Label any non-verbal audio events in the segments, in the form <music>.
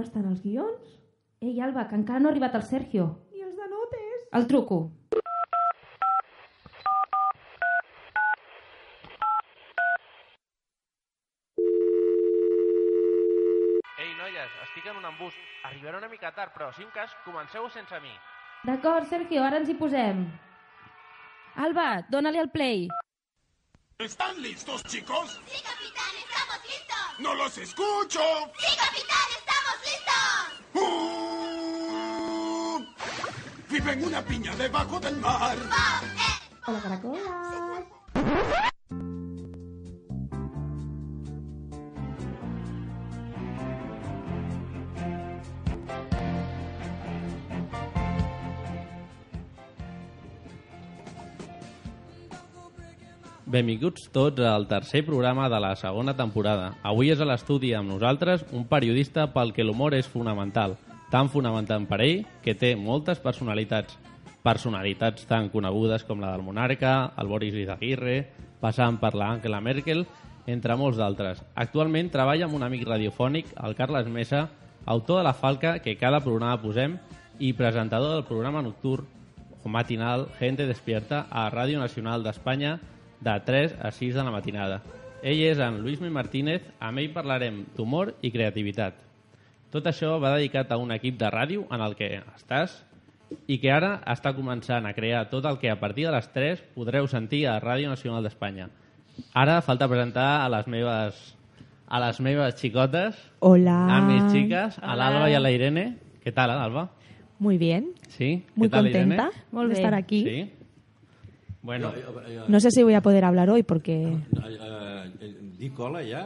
on estan els guions? Ei, Alba, que encara no ha arribat el Sergio. I els de notes? El truco. Ei, noies, estic en un embús. Arribaré una mica tard, però si un cas, comenceu sense mi. D'acord, Sergio, ara ens hi posem. Alba, dóna-li el play. ¿Están listos, chicos? Sí, capitán, estamos listos. ¡No los escucho! Sí, capitán, ¡Uh! Vive en una piña debajo del mar. Hola, caracola. Benvinguts tots al tercer programa de la segona temporada. Avui és a l'estudi amb nosaltres un periodista pel que l'humor és fonamental, tan fonamental per ell que té moltes personalitats. Personalitats tan conegudes com la del monarca, el Boris Izaguirre, passant per la Angela Merkel, entre molts d'altres. Actualment treballa amb un amic radiofònic, el Carles Mesa, autor de La Falca, que cada programa posem, i presentador del programa nocturn o matinal Gente Despierta a Ràdio Nacional d'Espanya de 3 a 6 de la matinada. Ell és en Luismi Martínez, amb ell parlarem d'humor i creativitat. Tot això va dedicat a un equip de ràdio en el que estàs i que ara està començant a crear tot el que a partir de les 3 podreu sentir a Ràdio Nacional d'Espanya. Ara falta presentar a les meves a les meves xicotes, Hola. a mis chicas, a l'Alba i a la Irene. Què tal, Alba? Muy bien. Sí? Muy ¿Qué tal, contenta Irene? Molt de bé. estar aquí. Sí. Bueno, No sé si voy a poder hablar hoy porque... Dic hola ja?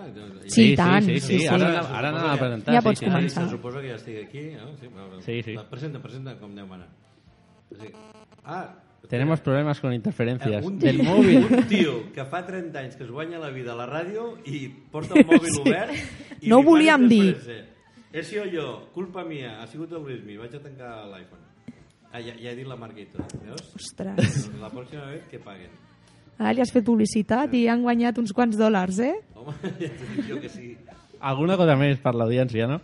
Sí, i tant, Sí, sí, sí, sí. sí. Ara, ara anem a presentar. Ja sí, pots sí, començar. Sí. Se suposa que ja estic aquí, no? Sí. Sí, sí. Presenta, presenta com Déu mana. Sí. Ah, Tenemos problemas con eh, interferencias un, del tio, móvil. un tio que fa 30 anys que es guanya la vida a la ràdio i porta el <laughs> mòbil obert i No ho volíem dir. He sido jo, culpa mia, ha sigut el Luismi, vaig a tancar l'iPhone. Ah, ja, ja he dit la tot, veus? Ostres. La pròxima vegada que paguen. Ara li has fet publicitat i han guanyat uns quants dòlars, eh? Home, <laughs> ja jo que sí. Alguna cosa més per l'audiència, no?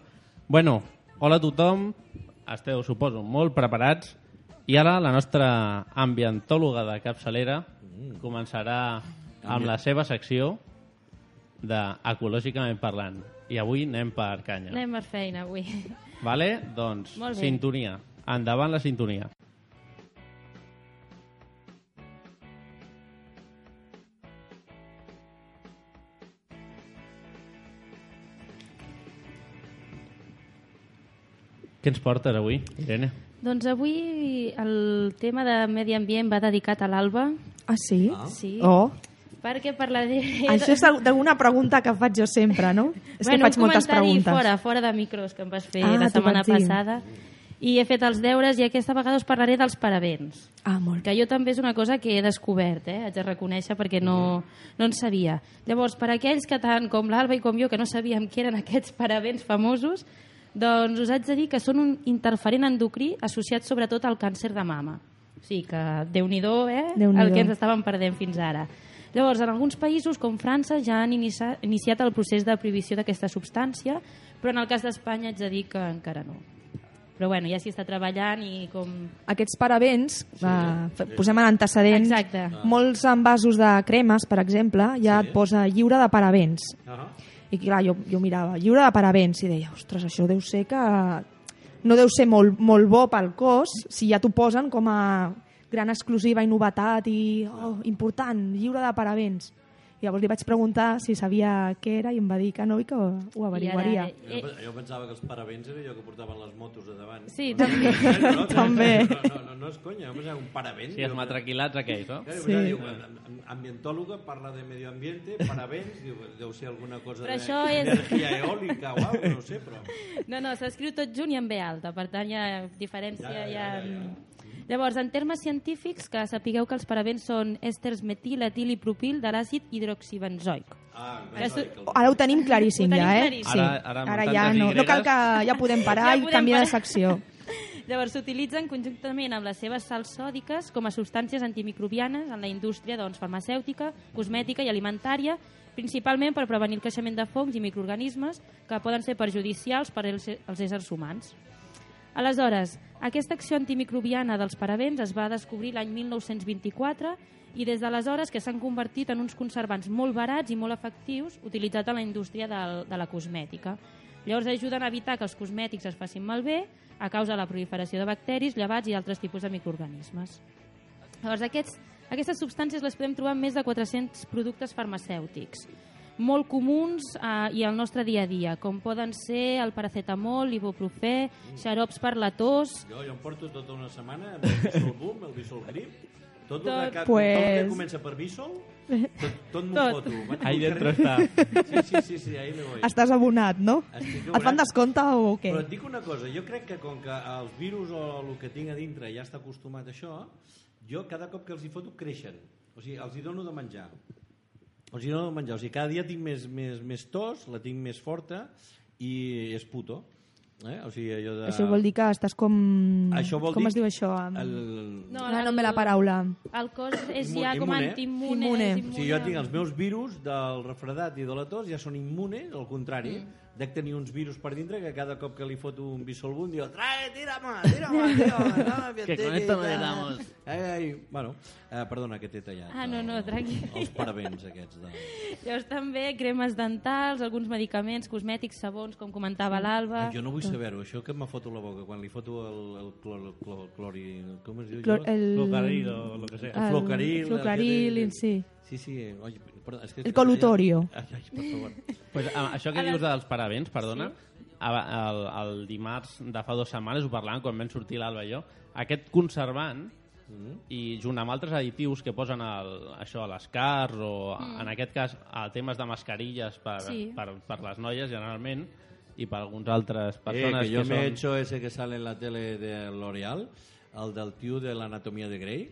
Bueno, hola a tothom. Esteu, suposo, molt preparats. I ara la nostra ambientòloga de capçalera començarà amb la seva secció de Ecològicament parlant. I avui anem per canya. Anem per feina avui. Vale? Doncs, Molt bé. sintonia. Endavant la sintonia. Què ens portes avui, Irene? Doncs avui el tema de medi ambient va dedicat a l'Alba. Ah, sí? Sí. Oh, Perquè parlaré... això és d'alguna pregunta que faig jo sempre, no? És que faig un moltes comentari preguntes. fora, fora de micros que em vas fer Ah, la setmana vaig dir. I he fet els deures i aquesta vegada us parlaré dels parabens. Ah, molt que jo també és una cosa que he descobert, eh? haig de reconèixer, perquè no, no en sabia. Llavors, per aquells que tant com l'Alba i com jo, que no sabíem què eren aquests parabens famosos, doncs us haig de dir que són un interferent endocrí associat sobretot al càncer de mama. O sigui que, déu-n'hi-do, eh? Déu-n'hi-do. el que ens estàvem perdent fins ara. Llavors, en alguns països, com França, ja han inicia iniciat el procés de prohibició d'aquesta substància, però en el cas d'Espanya haig de dir que encara no. Però bueno, ja s'hi està treballant i com... Aquests parabens, sí. uh, posem en antecedents, Exacte. molts envasos de cremes, per exemple, ja et posa lliure de parabens. Ah, I clar, jo, jo mirava, lliure de parabens, i deia, ostres, això deu ser que no deu ser molt, molt bo pel cos si ja t'ho posen com a gran exclusiva i novetat i oh, important, lliure de parabens. Llavors li vaig preguntar si sabia què era i em va dir que no i que ho averiguaria. I ara, Jo, pe- jo pensava que els parabens era jo que portaven les motos a davant. Sí, també. No, no, També. No, no, no, no <laughs> és conya, jo pensava un parabens. Sí, els jo- matraquilats aquells, no? Sí. sí. diu, am- ambientòloga parla de medio ambiente, parabens, diu, deu ser alguna cosa Però de això és- energia eòlica o alguna no ho sé, però... No, no, s'escriu tot junt i en B alta, per tant hi ha diferència. Ja, hi ja, ha... ja, Llavors, en termes científics, que sapigueu que els parabens són èsters metil, etil i propil de l'àcid hidroxibenzoic. Ah, el- Ara ho tenim claríssim Ho tenim ja, eh? claríssim. Sí. Ara- ara ara ja no, no cal que ja podem <laughs> parar Ja i podem canviar de secció. <laughs> Llavors, s'utilitzen conjuntament amb les seves sals sòdiques com a substàncies antimicrobianes en la indústria doncs, farmacèutica, cosmètica i alimentària principalment per prevenir el creixement de fongs i microorganismes que poden ser perjudicials per als éssers humans. Aleshores, aquesta acció antimicrobiana dels parabens es va descobrir l'any 1924 i des d'aleshores que s'han convertit en uns conservants molt barats i molt efectius utilitzats a la indústria de la cosmètica. Llavors ajuden a evitar que els cosmètics es facin malbé a causa de la proliferació de bacteris, llevats i altres tipus de microorganismes. Llavors, aquests, aquestes substàncies les podem trobar en més de 400 productes farmacèutics, molt comuns eh, i al nostre dia a dia, com poden ser el paracetamol, l'ibuprofè, xarops per la tos... Jo, jo em porto tota una setmana amb el Bisol Boom, el Bisol Grip, tot, tot, que, Pues- tot el que comença per Bisol, tot, tot m'ho foto. Ahí dentro està. Sí, sí, sí, sí, ahí me voy. Estàs abonat, no? Estic Et fan abonat. descompte o què? Però et dic una cosa, jo crec que com que els virus o el que tinc a dintre ja està acostumat a això, jo cada cop que els hi foto creixen. O sigui, els hi dono de menjar. Els hi dono de menjar. O sigui, cada dia tinc més, més, més tos, la tinc més forta i és puto. Eh? O sigui, allò de... Això vol dir que estàs com... Això vol com dir es diu això? El... No, Ara no me la paraula. El cos és ja com immune. antiimmune. Immune. és O sigui, jo immune. tinc els meus virus del refredat i de la tos ja són immunes, al contrari. Mm. Dec tenir uns virus per dintre que cada cop que li foto un bisolbun diu trae, tira más, <laughs> tira más, tío, dame Que con esto no le damos. Ai, ai, bueno, eh, perdona que t'he tallat. Ah, no, no, el- tranquil. Els parabens aquests. De... Llavors també cremes dentals, alguns medicaments, cosmètics, sabons, com comentava l'Alba. Jo no vull saber-ho, això que me foto la boca quan li foto el, el, clor, el, clor, clori... Com es diu? Clor, el... Flocaril o lo que sea. El flocaril. Flocaril, el sí. Sí, sí, oi, perdó, és que... El. Ai, ai, per favor. Pues, això que dius dels parabens, perdona, el, el, el dimarts de fa dues setmanes ho parlàvem quan vam sortir l'Alba i jo, aquest conservant i junt amb altres additius que posen el, això a les cars o en aquest cas a temes de mascarilles per, Sí. per, per les noies generalment i per algunes altres Eh, persones que yo me he són... hecho ese que sale en la tele de L'Oreal, el del tío de la anatomía de Grey,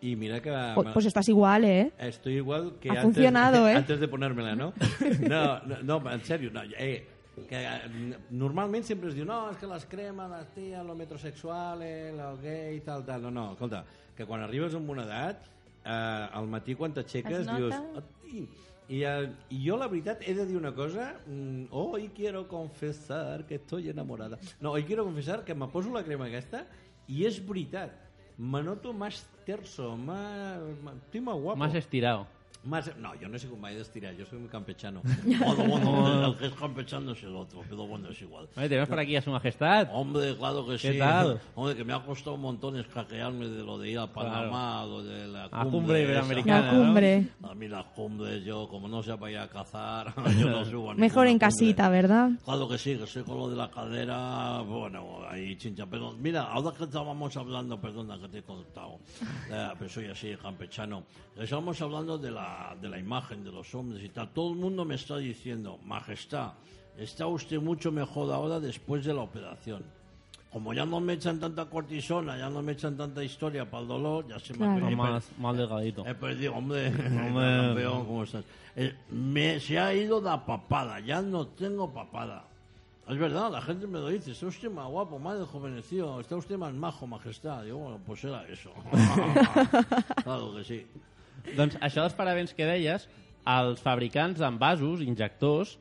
y mira que... Pues, pues estás igual, ¿eh? Estoy igual que Ha antes, funcionado, <laughs> ¿eh? antes de ponérmela, ¿no? <laughs> No, no, no en serio, no, eh, que eh, normalment sempre es diu no, és que les cremes, les ties, los metrosexuales, los gay, tal, tal. No, no, escolta, que quan arribes a una edat, eh, al matí quan t'aixeques dius... "Hosti". I, eh, I jo, la veritat, he de dir una cosa. Mm, hoy quiero confesar que estoy enamorada. No, hoy quiero confesar que me poso la crema aquesta i és veritat. Me noto más terso, más... Estoy más guapo. Más estirado. Más, no, yo no soy un de estirar, yo soy muy campechano. <laughs> Bueno, bueno, el que es campechano es el otro, pero bueno, es igual. Vale, tenemos por aquí a su majestad. Hombre, claro que ¿Qué sí. tal? <laughs> Hombre, que me ha costado un montón escaquearme de lo de ir a Panamá, lo de la cumbre. Cumbre iberoamericana. La cumbre. A mí las cumbres, yo, como no sea para ir a cazar, <laughs> yo no subo Mejor en cumbre. casita, ¿verdad? Claro que sí, que soy con lo de la cadera, bueno, ahí chincha. Pero mira, ahora que estábamos hablando, perdona que te he contado, eh, pero soy así, campechano, estábamos hablando de la, de la imagen de los hombres y tal. Todo el mundo me está diciendo, Majestad, está usted mucho mejor ahora después de la operación. Como ya no me echan tanta cortisona, ya no me echan tanta historia para el dolor, ya se me ha más, más delgadito. He perdido, hombre, <laughs> Hombre. <laughs> campeón, ¿cómo estás? Eh, me, se ha ido la papada, ya no tengo papada. Es verdad, la gente me lo dice, está usted más guapo, más rejuvenecido, está usted más majo, majestad. Digo, bueno, pues era eso. <laughs> claro que sí. Doncs això dels parabens que deies, els fabricants d'envasos, injectors,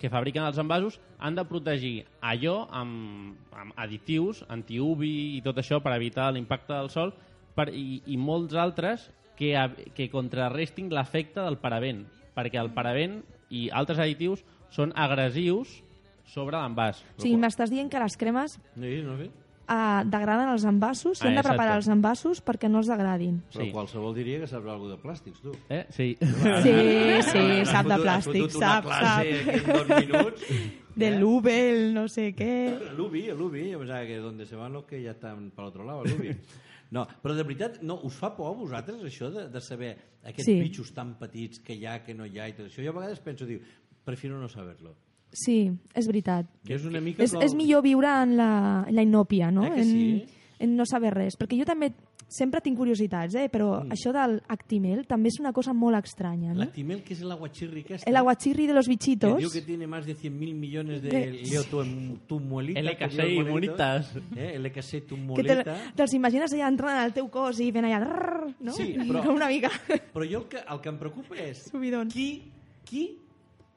que fabriquen els envasos, han de protegir allò amb, amb additius, anti-UV i tot això per evitar l'impacte del sol per, i, i molts altres que, que contrarrestin l'efecte del paraben, perquè el paraben i altres additius són agressius sobre l'envàs. Sigui, m'estàs dient que les cremes Sí, no sé? Eh, degraden els envasos, s'han Ah, de preparar els envasos perquè no es degradin. Però Sí. qualsevol diria que sabrà alguna de plàstics, tu. Eh? Sí. Sí, <laughs> sí, Has sap de plàstic, fotut una sap, classe sap. aquí en dos minuts. <laughs> De Eh? l'UV, el no sé què... <laughs> El Ubi, el Ubi, yo pensaba que donde se van los que ya están para otro lado, el Ubi. No, però de veritat, no, us fa por a vosaltres això de, de saber aquests Sí. bitxos tan petits que hi ha, que no hi ha i tot això? Jo a vegades penso, diu, prefiero no saberlo. Sí, és veritat. Que és una mica És, com... és millor viure en la, en la inòpia, no? Eh que en, sí? en no saber res. Perquè jo també sempre tinc curiositats, eh? però Mm. això del Actimel també és una cosa molt estranya, no? La Timel, que és el aguachirri aquesta, El aguachirri de los que bichitos. diu que tiene más de 100.000 millones de De- leotumuelitas. LK6 y munitas. Eh, LK6 que te, tumuleta. te'ls imagines allà entrant al teu cos i fent allà... rrr, No? Sí, però- una mica... Però jo el que, el que em preocupa és Subidon. qui qui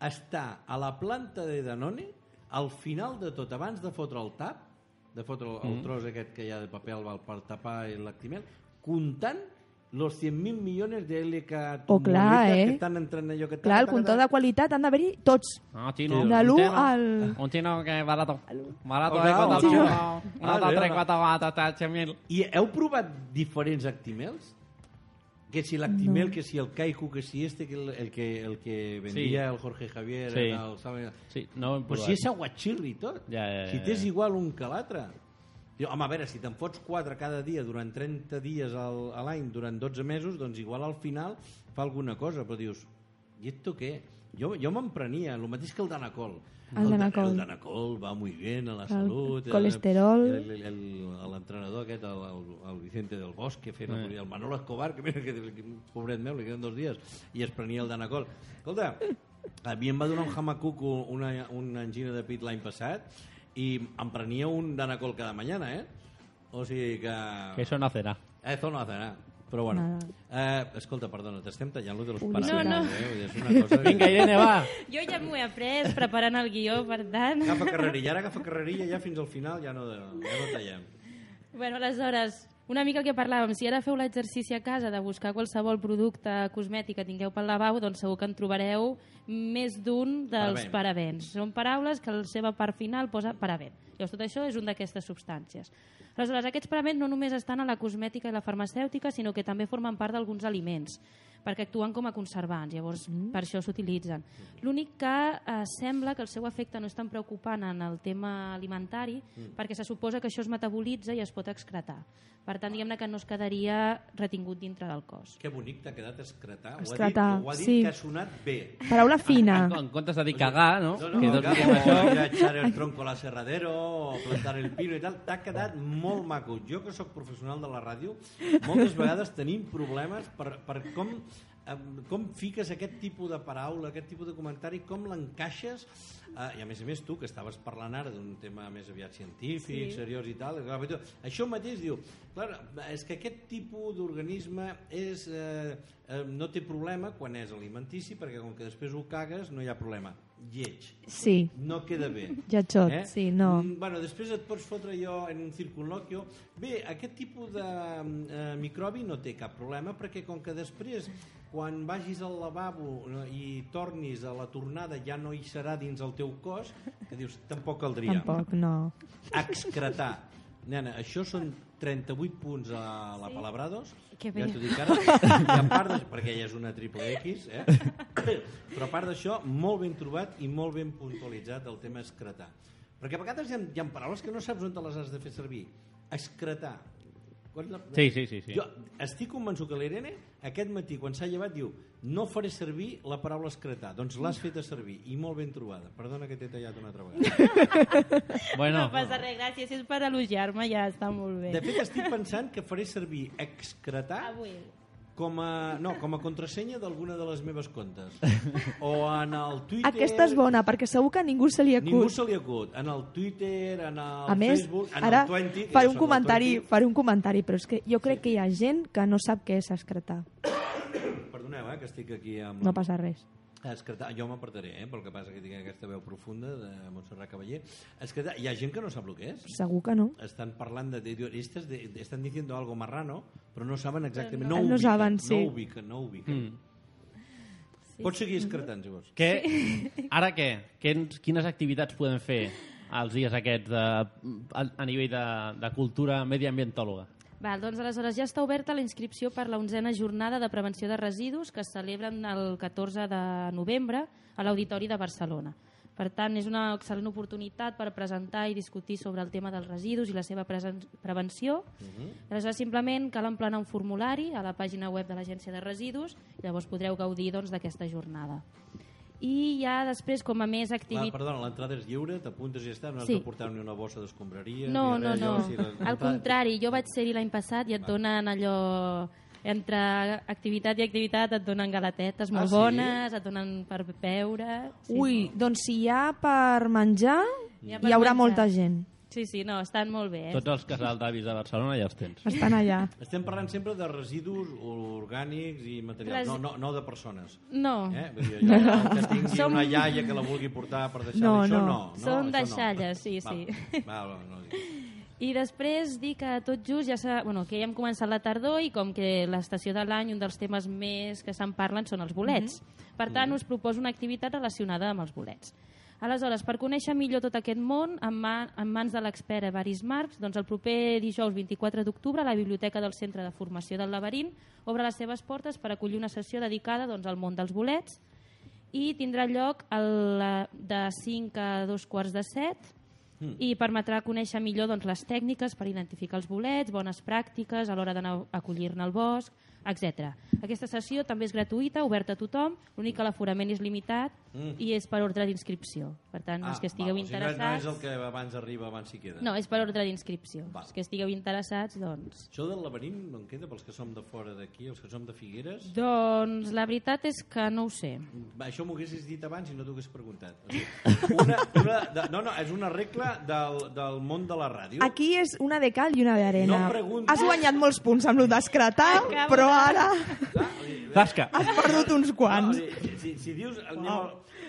està a la planta de Danone al final de tot, abans de fotre el tap, de fotre el, el tros aquest que hi ha de paper al per tapar l'actiment, comptant los 100.000 milions de LK Oh, clar, eh? que estan entrant allò que... Clar, el comptador de qualitat han d'haver-hi tots. Ah, chino. De un l'1 chino- al... Un chino que barato. Barato Oh, de clar, cuota un chino. chino. Una Ah, quatre, quatre, tres, mil. I heu provat diferents Actimels? Que si l'Actimel, que si el Kaiku, que si este, que el, el que, el que vendia Sí. el Jorge Javier, Sí. el, sabe, Sí, no hem Però si és aguachirri tot. Ja, ja, ja, si t'és igual un que l'altre. Home, a veure, si te'n fots 4 cada dia durant 30 dies al, a l'any, durant 12 mesos, doncs igual al final fa alguna cosa, però dius, i esto què? Jo, jo m'emprenia, el mateix que el Danacol. El Danacol. El Danacol va muy bien a la El salut. colesterol. El- el- el- L'entrenador aquest, el, el, el Vicente del Bosque, fent Eh. el, el Manolo Escobar, que mira que, que pobret meu, li queden dos dies, i es prenia el Danacol. Escolta, a mi em va donar un hamacuco una, una angina de pit l'any passat i em prenia un Danacol cada mañana, eh? O sigui que... Que eso no será. Eso no hace nada. Però bueno, eh, escolta, perdona, t'estem tallant lo de los Publicitat. parabens, No, no. eh? És una <laughs> cosa... que- Vinga, Irene, va. Jo ja m'ho he après preparant el guió, per tant... Agafa carrerilla, ara agafa carrerilla ja fins al final ja no, ja no tallem. Bueno, aleshores, una mica el que parlàvem, si ara feu l'exercici a casa de buscar qualsevol producte cosmètic que tingueu pel lavabo, doncs segur que en trobareu més d'un dels Paraben. parabens. Són paraules que la seva part final posa paraben. Llavors, tot això és un d'aquestes substàncies. Aleshores, aquests parabens no només estan a la cosmètica i la farmacèutica, sinó que també formen part d'alguns aliments, perquè actuen com a conservants, llavors per això s'utilitzen. L'únic que eh, sembla que el seu efecte no és tan preocupant en el tema alimentari, perquè se suposa que això es metabolitza i es pot excretar. Per tant, diguem-ne que no es quedaria retingut dintre del cos. Que bonic t'ha quedat excretar. Ho ha dit, Excretar, ho ha dit sí. que ha sonat bé. Paraula fina. En, en comptes de dir cagar, no? No, no, que no, acabo diem això. de echar el tronco a l'aserradero o plantar el pino i tal, t'ha quedat molt maco. Jo que sóc professional de la ràdio, moltes vegades tenim problemes per, per com, com fiques aquest tipus de paraula, aquest tipus de comentari, com l'encaixes, eh, i a més a més tu, que estaves parlant ara d'un tema més aviat científic, sí. seriós i tal, tu- això mateix diu, clar, és que aquest tipus d'organisme és, eh, eh, no té problema quan és alimentici, perquè com que després ho cagues no hi ha problema. Lleig Sí, no queda bé. lletjot, sí, no. Mm, bueno, després et pots fotre jo en un circunloquio. Bé, aquest tipus de eh, microbi no té cap problema perquè com que després quan vagis al lavabo no, i tornis a la tornada ja no hi serà dins el teu cos, que dius, tampoc caldria. Tampoc, no. Excretar. Nena, això són 38 punts a la Palabrados. Que bé. Ja t'ho dic ara. I a part de, perquè ella és una triple X, eh? però a part d'això, molt ben trobat i molt ben puntualitzat el tema excretar. Perquè a vegades hi ha, hi ha paraules que no saps on te les has de fer servir. Excretar. Quan Sí, sí, sí, sí. Jo estic convençut que l'Irene aquest matí, quan s'ha llevat, diu no faré servir la paraula excretar. Doncs l'has feta servir i molt ben trobada. Perdona que t'he tallat una altra vegada. <laughs> Bueno, No passa res, gràcies. Si és per elogiar-me, ja està molt bé. De fet, estic pensant que faré servir excretar Avui. Com a, no, com a contrasenya d'alguna de les meves comptes. <laughs> O en el Twitter... Aquesta és bona, perquè segur que a ningú se li Ningú acut. se li acut. En el Twitter, en el A més, Facebook, en ara el 20... que faré un comentari, 20. faré un comentari, però és que jo crec que hi ha gent que no sap què és excretar. Perdoneu, eh, que estic aquí amb... No passa res. Escretar, jo m'apartaré, eh, pel que passa que tinc aquesta veu profunda de Montserrat Cavaller. Escretar, hi ha gent que no sap el que és. Segur que no. Están parlant de idiotistas, de, de- están diciendo algo marrano, però no saben exactament, no, No ubiquen, saben, sí. no ubiquen, no ubiquen. Mm. Pots seguir excretant, si vols. què, ara què? Quins, quines activitats podem fer els dies aquests de, a, a nivell de, de cultura mediambientòloga? Val, doncs aleshores ja està oberta la inscripció per la onzena jornada de prevenció de residus que es celebren el 14 de novembre a l'Auditori de Barcelona. Per tant, és una excel·lent oportunitat per presentar i discutir sobre el tema dels residus i la seva prevenció. Aleshores, simplement cal emplenar un formulari a la pàgina web de l'Agència de Residus i llavors podreu gaudir doncs, d'aquesta jornada. I ja després, com a més La, activitat... perdona, l'entrada és lliure, t'apuntes i ja està, no has Sí. de portar ni una bossa d'escombraria... No, no, res, no. allò, o sigui, Al contrari, jo vaig ser-hi l'any passat i et donen allò... Entre activitat i activitat et donen galatetes molt Ah, sí? bones, et donen per beure... Sí. Ui, doncs si hi ha per menjar, Hi hi, ha per haurà menjar. molta gent. Sí, sí, no, estan molt bé. Eh? Tots els casals d'avis de Barcelona ja els tens. Estan allà. Estem parlant sempre de residus orgànics i materials, Resi- no, no, no de persones. No, Eh? Vull dir, jo, que <laughs> tingui Som- una iaia que la vulgui portar per deixar No, això, no. no. no Són deixalles, sí, Val, sí. Val, val, no, I després dir que tot just ja s'ha... Bueno, que ja hem començat la tardor i com que l'estació de l'any, un dels temes més que se'n parlen són els bolets. Per tant, us proposo una activitat relacionada amb els bolets. Aleshores, per conèixer millor tot aquest món, en, ma en mans de l'expert Evaris Marcs, doncs el proper dijous 24 d'octubre la Biblioteca del Centre de Formació del Laberint obre les seves portes per acollir una sessió dedicada doncs, al món dels bolets i tindrà lloc el, de 5 a 2 quarts de 7 i permetrà conèixer millor doncs, les tècniques per identificar els bolets, bones pràctiques a l'hora d'anar a acollir-ne al bosc, etc. Aquesta sessió també és gratuïta, oberta a tothom, l'únic que l'aforament és limitat i és per ordre d'inscripció. Per tant, els que estigueu Ah, val, o sigui, no- interessats... No és el que abans arriba, abans s'hi queda. No, és per ordre d'inscripció. Els que estigueu interessats, doncs... Això del laberint no en queda pels que som de fora d'aquí, els que som de Figueres? Doncs la veritat és que no ho sé. Va, Això m'ho haguessis dit abans i no t'ho hagués preguntat. O sigui, una, una, de, no, no, és una regla del, del món de la ràdio. Aquí és una de cal i una d'arena. No preguntis. Has guanyat molts punts amb lo d'escratar, però ara Tasca! has perdut uns No, quants. sigui, si, si dius anem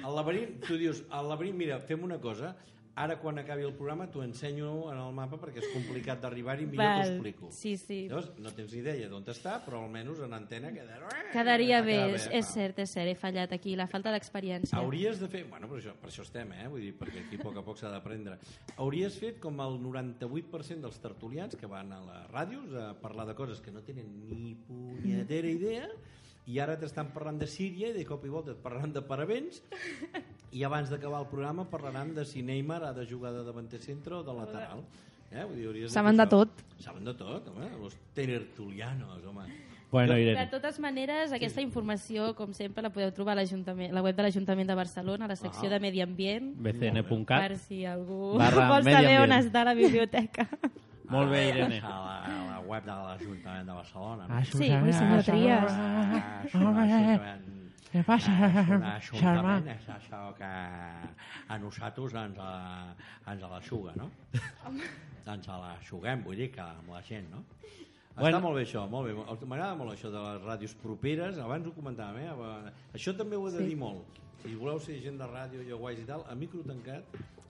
al laberint, tu dius al laberint, mira, fem una cosa, ara quan acabi el programa t'ho ensenyo en el mapa perquè és complicat d'arribar-hi, millor t'ho explico. sí, sí. Llavors, no tens ni idea d'on està, però almenys en antena queda... Quedaria bé, és, és va. cert, és cert, he fallat aquí, la falta d'experiència. Hauries de fer... Bueno, per això, per això estem, eh? Vull dir, perquè aquí a poc a poc s'ha d'aprendre. Hauries fet com el 98% dels tertulians que van a les ràdios a parlar de coses que no tenen ni punyetera idea i ara t'estan parlant de Síria i de cop i volta et parlaran de parabens <laughs> i abans d'acabar el programa parlaran de si Neymar ha de jugar de davanter centre o de lateral. Eh? Vull dir, Saben de això. tot. Saben de tot, home. Los tertulianos, home. Bueno, De Irene, totes maneres, aquesta informació, com sempre, la podeu trobar a l'Ajuntament- la web de l'Ajuntament de Barcelona, a la secció Ah. de Medi Ambient, per bcn.cat. si algú Barra <laughs> vol saber on està la biblioteca. <laughs> Molt bé, Irene. A la, a la web de l'Ajuntament de Barcelona. No? Sí, ui, senyor Trias. Ah, Què passa, Ah, és un germà? ajuntament, és això que a nosaltres ens, la, ens la xuga, no? ens la xuguem, vull dir que amb la gent, no? Està Bueno. molt bé això, molt bé. M'agrada molt això de les ràdios properes, abans ho comentàvem, eh? Això també ho he de Sí. dir molt. Si voleu ser gent de ràdio i guais i tal, a micro tancat,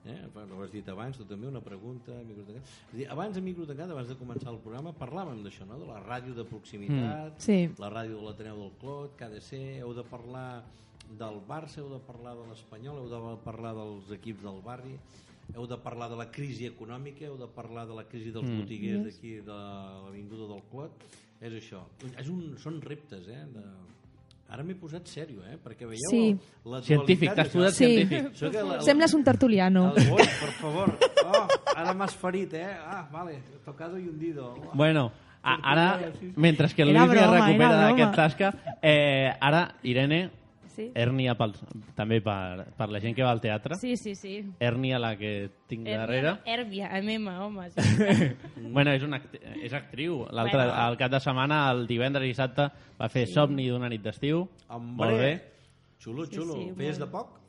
eh? ho has dit abans, tu també, una pregunta, a micro tancat. És dir, abans a micro tancat, abans de començar el programa, parlàvem d'això, no? de la ràdio de proximitat, Sí. la ràdio de l'Ateneu del Clot, que ha de ser, heu de parlar del Barça, heu de parlar de l'Espanyol, heu de parlar dels equips del barri, heu de parlar de la crisi econòmica, heu de parlar de la crisi dels botiguers d'aquí de l'Avinguda del Clot. És això. És un, són reptes, eh? De... Ara m'he posat sèrio, eh? Perquè veieu Sí. la Científic, dualitat t'has d'això. posat Sí. científic. La, la, Sembles un tertuliano. el gos, per favor. Oh, ara m'has ferit, eh? Ah, vale, tocado y hundido. Oh. Bueno, a, ara, mentre que el Luis broma, recupera d'aquest tasca, eh, ara, Irene, Sí? hèrnia pels, també per, per la gent que va al teatre, Sí, sí, sí. hèrnia la que tinc darrere. Hèrbia, amb M, home. Sí. <laughs> Bueno, és, una, act- és actriu. L'altre, Bueno. el cap de setmana, el divendres i dissabte, va fer Somni d'una nit d'estiu. Molt bé. Xulo, xulo. sí, Feies molt. de poc?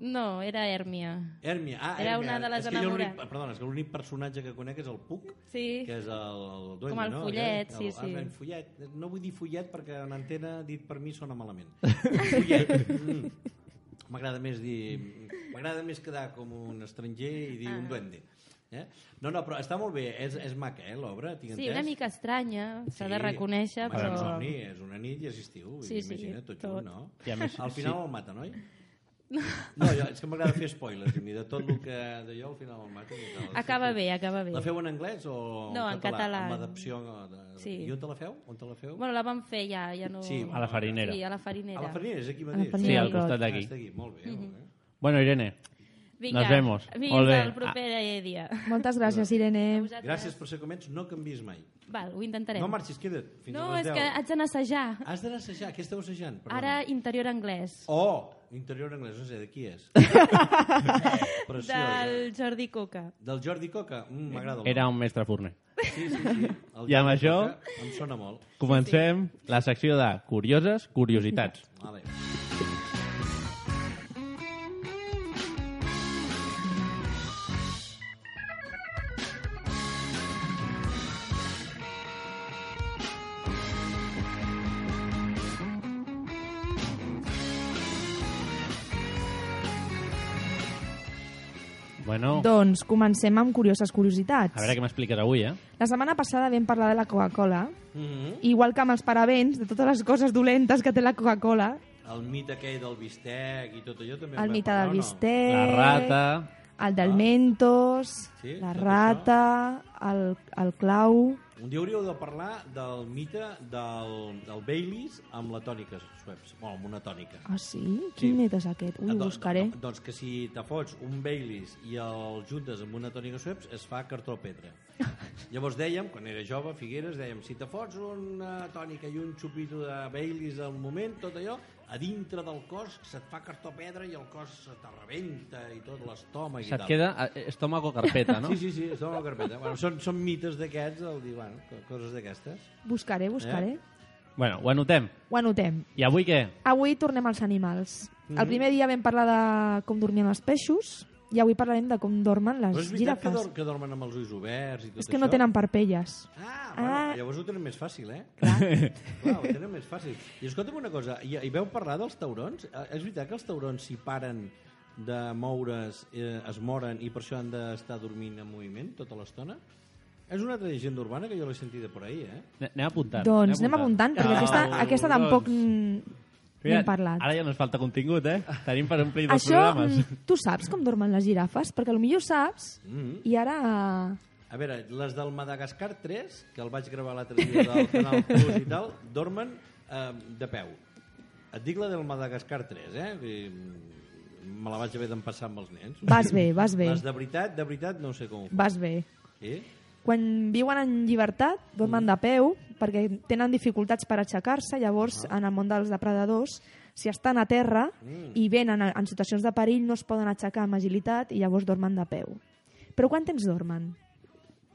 No, era hèrmia. Hèrmia. Ah, Era Hèrmia. una de les és que jo l'únic- enamorades. Perdona, és que l'únic personatge que conec és el Puc, Sí. que és el, el duende, Com el no? follet, Aquest? sí, el, sí. El, el follet. No vull dir follet perquè en antena, dit per mi, sona malament. <laughs> follet. Mm. M'agrada més dir... M'agrada més quedar com un estranger i dir Ah. un duende. Eh? No, no, però està molt bé. És, és maca, eh, l'obra, tinc Sí, entès? una mica estranya, s'ha de Sí. reconèixer, Home, però... És un somni, és una nit i és estiu. vull Sí, dir, sí, imagina't, tot, tot. junt, no? I a més, Al final sí. el mata, noi? No, jo, és que m'agrada fer spoilers, i de tot el que d'allò al final el tal. Acaba bé, acaba bé. La feu en anglès o No, en català. Amb adaptació de... Sí. I on te la feu? On te la feu? Bueno, la vam fer ja, ja no... Sí, A la farinera. Sí, a la farinera. a la Farinera, és aquí mateix? Sí, al costat Ah, d'aquí. aquí, molt bé. Molt bé. Bueno, Irene, Vinga, Nos vemos. Fins Molt bé. al proper dia. Moltes gràcies, Irene. Gràcies per ser com ets, no canvis mai. Val, ho intentarem. No marxis, queda't. Fins no a les és 10. que haig d'anar a assajar. Has d'anar a assajar. Què esteu assajant? Perdona. Ara interior anglès. Oh, interior anglès, no sé, de qui és? <laughs> Preciós. Del Jordi Coca. Del Jordi Coca? Mm, M'agrada. era un mestre forner. Sí, sí, sí. El <laughs> I amb Jordi això- Coca Em sona molt. Comencem la secció de curioses curiositats. Vale. Bueno, Doncs comencem amb curioses curiositats. a veure què m'expliques avui, eh? La setmana passada vam parlar de la Coca-Cola, Mm igual que amb els parabens, de totes les coses dolentes que té la Coca-Cola, El mite aquell del bistec i tot allò també el mite parlar, del o no? bistec, La rata... el del Mentos, Sí, la rata, el, el clau... Un dia hauríeu de parlar del mite del, del Baileys amb la tònica Schweppes. Bueno, amb una tònica. Ah, sí? Sí. Quin mite és aquest? Ui, Ah, ho do- buscaré. do- Doncs que si te fots un Baileys i el juntes amb una tònica Schweppes es fa cartró pedra. <laughs> Llavors dèiem, quan era jove, Figueres, dèiem, si te fots una tònica i un xupito de Baileys al moment, tot allò, a dintre del cos se't fa cartró pedra i el cos se te rebenta i tot l'estómac i Se't tal. queda eh, estómago carpeta, no? <laughs> Sí, sí, sí, estómac a carpeta. Bueno, són, són mites d'aquests, el dir, bueno, co- coses d'aquestes. Buscaré, buscaré. Eh? Bueno, ho anotem. Ho anotem. I avui què? Avui tornem als animals. Mhm. El primer dia vam parlar de com dormien els peixos i avui parlarem de com dormen les Però és veritat que, girafes. dor que dormen amb els ulls oberts i tot És que això? no tenen parpelles. Ah, bueno, Ah. llavors ho tenen més fàcil, eh? Clar. Clar, ho tenen més fàcil. I escolta'm una cosa, i, i veu parlar dels taurons? Eh, És veritat que els taurons, si paren de moure's, eh, es moren i per això han d'estar dormint en moviment tota l'estona? És una altra llegenda urbana que jo l'he sentida per ahí, eh? Ne- Anem apuntant. Doncs anem apuntant, perquè Ah, aquesta, aquesta tampoc doncs. Mm, n'hem parlat. Ara ja no ens falta contingut, eh? Tenim per omplir dos Això, programes. mm, tu saps com dormen les girafes? Perquè potser saps Mm. i ara... A veure, les del Madagascar 3, que el vaig gravar l'altre dia del Canal Plus i tal, dormen eh, de peu. Et dic la del Madagascar 3, eh? I, mm, me la vaig haver d'empassar amb els nens. Vas bé, vas bé. Les de veritat, de veritat, no sé com ho fan. Vas bé. Sí? Quan viuen en llibertat, dormen de peu, perquè tenen dificultats per aixecar-se, llavors, en el món dels depredadors, si estan a terra i venen en, situacions de perill, no es poden aixecar amb agilitat i llavors dormen de peu. Però quant temps dormen?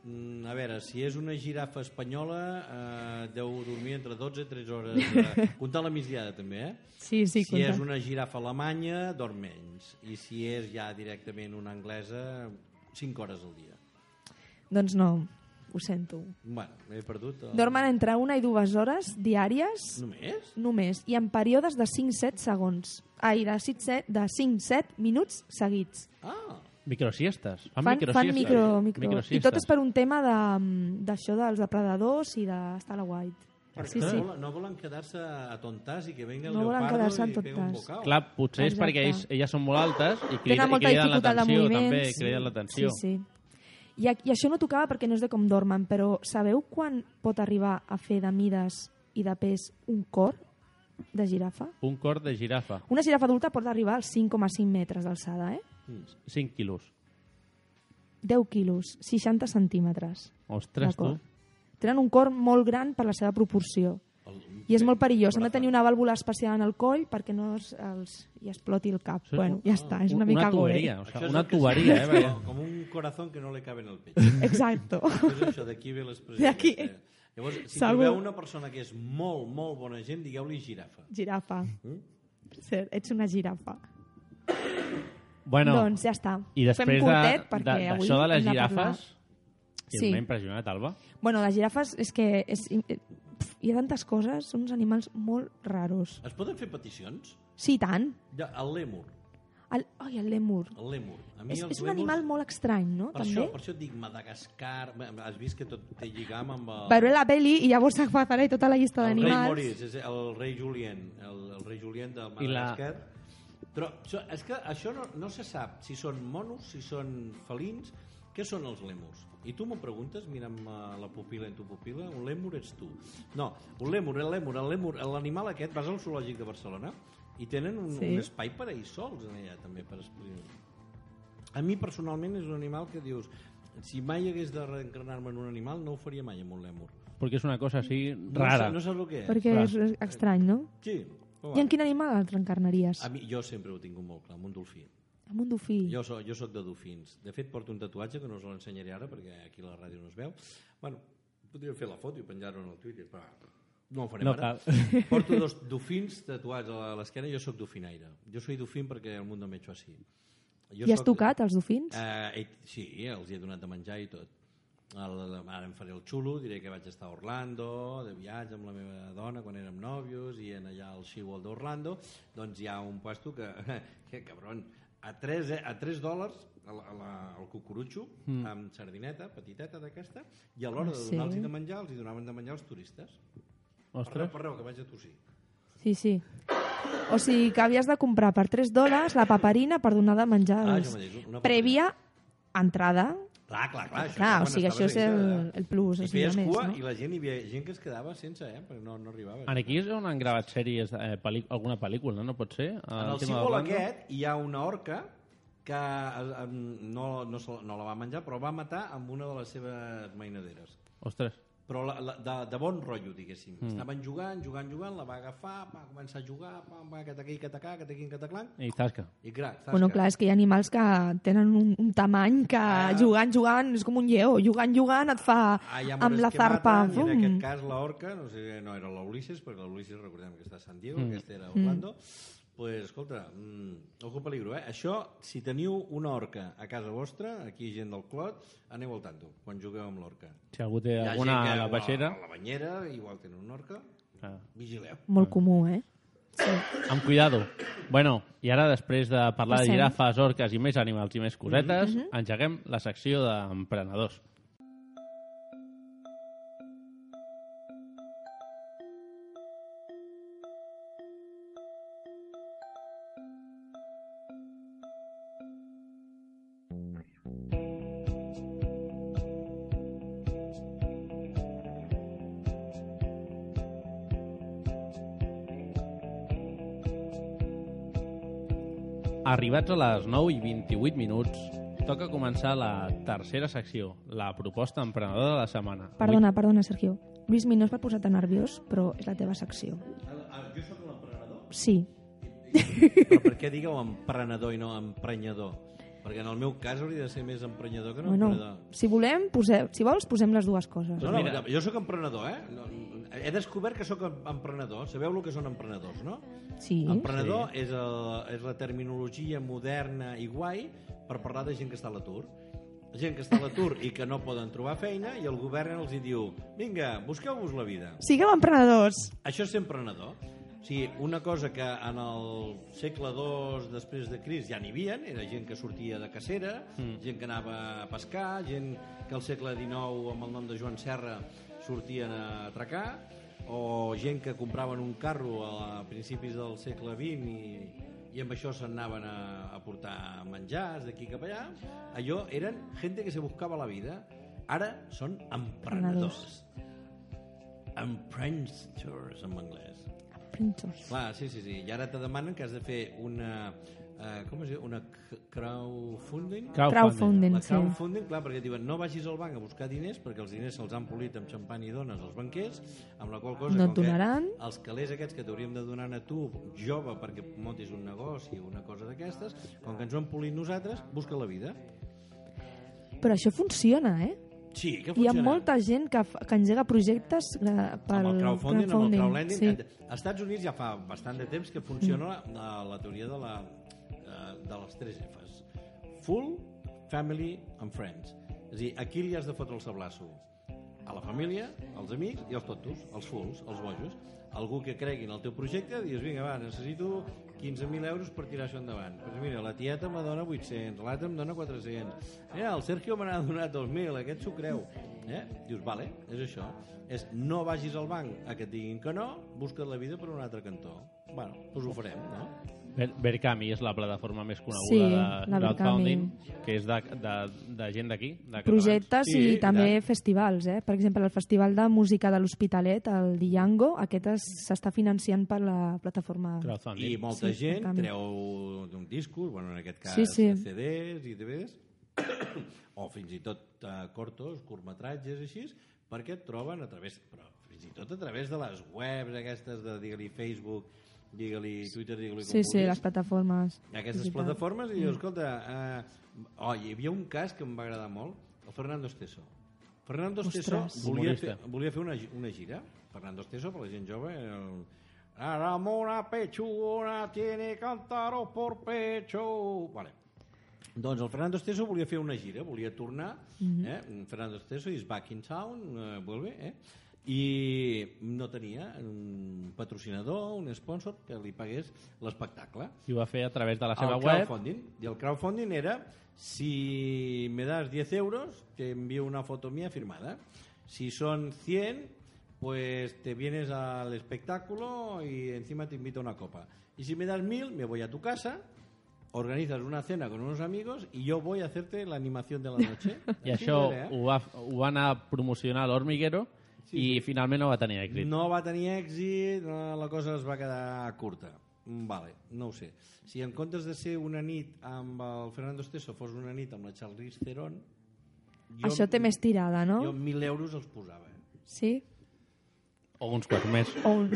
Mm, a veure, si és una girafa espanyola, eh, deu dormir entre 12 i 13 hores. <laughs> Eh, comptant la migdiada, també, eh? Sí, sí, si és una girafa alemanya, dorm menys. I si és ja directament una anglesa, 5 hores al dia. Doncs no, ho sento. Bueno, m'he perdut. El... Dormen entre una i dues hores diàries, Només? només, i en períodes de 5-7 segons. Ai, de 5-7 de 5-7 minuts seguits. Ah, Microsiestes. Fan, Fan, microsiestes. fan micro, micro. I Microsiestes. tot és per un tema de- d'això de, dels depredadors i d'estar a la white. Sí, no, sí. volen, no volen quedar-se atontars i que venga el No volen i pega un bocau. Clar, potser és Exacte. perquè ells, elles són molt altes i criden, i criden l'atenció també, moviments. criden l'atenció. Sí, sí. I, I això no tocava perquè no és de com dormen, però sabeu quan pot arribar a fer de mides i de pes un cor de girafa? Un cor de girafa, Una girafa adulta pot arribar als 5,5 metres d'alçada, eh? 5 quilos. 10 quilos, 60 centímetres. Ostres, tu. Tenen un cor molt gran per la seva proporció. I és molt perillós. Han de tenir una vàlvula especial en el coll perquè no es, els, hi exploti el cap. Sí. Bueno, ja està, és una, mica tuberia, gore. o Això sigui, una tuberia, eh? com- Com un corazón que no le cabe en el peix. <laughs> Exacto. Això és això, d'aquí ve l'expressió. D'aquí. aquesta. Llavors, si Segur. trobeu una persona que és molt, molt bona gent, digueu-li girafa. Girafa. Mm? Cert, ets una girafa. Bueno, doncs ja està. i després Fem curtet de- perquè de- avui d'això de les hem girafes, que Sí. m'ha impressionat, Alba. Bueno, les girafes és que és, eh, hi ha tantes coses, són uns animals molt raros. Es poden fer peticions? Sí, tant. Ja, el lèmur. El, ai, el lèmur. El lèmur. A mi És, és un lèmurs- animal molt estrany, no? Per També. això, per això et dic Madagascar... Has vist que tot té lligam amb el... Veuré la peli i llavors faré tota la llista el rei d'animals. Maurice, és el rei Julien, el, el rei Julien del I la- Madagascar. Però això, és que això no, no se sap si són monos, si són felins, què són els lèmurs? I tu m'ho preguntes, mira'm eh, la pupila en tu pupila, un lèmur ets tu. No, un lèmur, el lèmur, el lèmur, l'animal aquest, vas al zoològic de Barcelona i tenen un, Sí. un espai per a ells sols en allà també per explicar. A mi personalment és un animal que dius si mai hagués de reencarnar-me en un animal no ho faria mai amb un lèmur. Perquè és una cosa així No rara. sé- No saps el que és? Perquè Clar. és, estrany, no? Sí. I en quin animal et reencarnaries? A mi, jo sempre ho tingut molt clar, amb un dofí. Amb un dofí. Jo soc, jo soc de dofins. De fet, porto un tatuatge que no us l'ensenyaré ara perquè aquí a la ràdio no es veu. Bueno, podria fer la foto i penjar-ho en el Twitter, però no ho farem No ara. cal. <laughs> Porto dos dofins tatuats a l'esquena i jo sóc dofinaire. Jo soy dofín perquè el mundo me hecho así. Jo I has soc- tocat els dofins? Eh, he- sí, els hi he donat de menjar i tot. El, ara em faré el xulo, diré que vaig estar a Orlando, de viatge amb la meva dona quan érem nòvios i en allà al SeaWorld d'Orlando, doncs hi ha un puesto que, <laughs> que cabron, a 3, eh, a 3 dòlars el, el, el cucurutxo mm. amb sardineta, petiteta d'aquesta, i a l'hora de Sí. donar-los de menjar, els hi donaven de menjar els turistes. Ostres. parleu, que vaig a tossir. Sí, sí. O sigui que havies de comprar per 3 dòlars la paperina per donar de menjar Ah, mateix, una prèvia entrada. Clar, clar, clar. Això Clar, o sigui, això és el, el plus. I feies a més, cua no? i la gent, hi havia gent que es quedava sense, eh? Perquè no, no arribava. Aquí és on han gravat sèries, eh, pel·li alguna pel·lícula, no? No pot ser? En el tema símbol aquest hi ha una orca que eh, eh, no, no, no la va menjar, però va matar amb una de les seves mainaderes. Ostres. Però la, la, de, de bon rotllo, diguéssim. Mm. Estaven jugant, jugant, jugant, la va agafar, va començar a jugar, pam, va, que aquí, que tacà, que aquí, que taclanc, I tasca. i clar, tasca. Bueno, clar, és que hi ha animals que tenen un, un tamany que Ah. jugant, jugant, és com un lleó. Jugant, jugant et fa Ah, amb la zarpa. maten, I en aquest cas l'orca, no sé, no era l'Ulisses, perquè l'Ulisses recordem que està a San Diego, mm. aquest era Orlando, pues, escolta, mm, ojo peligro, eh? Això, si teniu una orca a casa vostra, aquí gent del Clot, aneu al tanto, quan jugueu amb l'orca. Si algú té Hi ha alguna gent que a la peixera... A la banyera, igual tenen una orca, Ah. vigileu. Molt comú, eh? Amb cuidado. Bueno, i ara, després de parlar de Passem. girafes, orques i més animals i més cosetes, engeguem la secció d'emprenedors. Arribats a les 9 i 28 minuts, toca començar la tercera secció, la proposta emprenedora de la setmana. Perdona, perdona, Sergio. Luismi, no és per posar-te nerviós, però és la teva secció. Jo sóc l'emprenedor? Sí. Però per què digueu emprenedor i no emprenyador? Perquè en el meu cas hauria de ser més emprenyador que no Bueno, emprenedor. si volem, posem, si vols, posem les dues coses. No, no, Mira. jo sóc emprenedor, eh? No, he descobert que sóc emprenedor. Sabeu el que són emprenedors, no? Sí. Emprenedor és, el, és la terminologia moderna i guai per parlar de gent que està a l'atur. Gent que està a l'atur i que no poden trobar feina i el govern els hi diu vinga, busqueu-vos la vida. Sigueu emprenedors. Això és ser emprenedor. O sigui, una cosa que en el segle II després de Crist ja n'hi havia, era gent que sortia de cacera, mm. gent que anava a pescar, gent que al segle XIX amb el nom de Joan Serra sortien a atracar, o gent que compraven un carro a principis del segle XX i, i amb això se'n anaven a, a portar menjars d'aquí cap allà. Allò eren gent que se buscava la vida. Ara són emprenedors. Emprensters, en anglès. Emprenedors. Clar, sí, sí, sí. I ara te demanen que has de fer una... Uh, com es diu? Una crowdfunding? Crowdfunding, La sí. crowdfunding, clar, perquè diuen no vagis al banc a buscar diners perquè els diners se'ls han polit amb xampany i dones als banquers, amb la qual cosa No com que donaran. els calés aquests que t'hauríem de donar a tu jove perquè montis un negoci o una cosa d'aquestes, com que ens ho hem polit nosaltres, busca la vida. Però això funciona, eh? Sí, que Hi ha funciona. molta gent que, fa- que engega projectes eh, pel amb el crowdfunding, amb el crowdlending. Sí. Als Estats Units ja fa bastant de temps que funciona la, la teoria de, la, eh, de les 3 Fs. Full, Family and Friends. És a dir, a qui li has de fotre el sablasso? A la família, als amics i als tontos, els fulls, els bojos. Algú que cregui en el teu projecte, dius, vinga, va, necessito 15.000 euros per tirar això endavant. Pues mira, la tieta me dona 800, l'altre em dona 400. Mira, el Sergio me n'ha donat 2.000, aquest s'ho creu. Eh? Dius, vale, és això. És no vagis al banc a que et diguin que no, busca't la vida per un altre cantó. Bueno, doncs ho farem, no? Ver- Verkami és la plataforma més coneguda Sí, de crowdfunding, que és de, de, de gent d'aquí, de projectes Sí, i també tant. festivals, eh? Per exemple, el Festival de Música de l'Hospitalet, el Diango, aquest es- s'està financiant per la plataforma... Crowdfunding. I molta Sí, gent Verkami. treu d'un discos, bueno, en aquest cas Sí, sí. CDs i DVDs, <coughs> o fins i tot uh, cortos, curtmetratges i així, perquè et troben a través, però fins i tot a través de les webs aquestes de, digue-li, Facebook, digue-li Twitter, digue-li com Sí, sí, vulguis. les plataformes. aquestes digitals. plataformes i dius, escolta, eh, oh, hi havia un cas que em va agradar molt, el Fernando Esteso. Fernando Esteso volia fer, volia fer una, una gira. Fernando Esteso, per la gent jove, el, la Ramona Pechugona tiene cántaro por pecho. Vale. Doncs el Fernando Esteso volia fer una gira, volia tornar, eh? Fernando Esteso is back in town, eh, vuelve, eh? I no tenia un patrocinador, un sponsor que li pagués l'espectacle. I ho va fer a través de la seva el web. crowdfunding. I el crowdfunding era si me das 10 euros, te envío una foto mía firmada. Si son 100, pues te vienes al espectáculo y encima te invito a una copa. Y si me das 1000, me voy a tu casa, organizas una cena con unos amigos y yo voy a hacerte la animación de la noche. <laughs> I Així això era, eh? ho va, ho va anar a promocionar l'Hormiguero Sí, i sí. finalment no va tenir èxit. No va tenir èxit, no, la cosa es va quedar curta. Mm, Vale, no ho sé. Si en comptes de ser una nit amb el Fernando Esteso fos una nit amb la Charlize Theron... Això té més tirada, no? Jo 1.000 euros els posava. eh? Sí? O uns quants més. O un...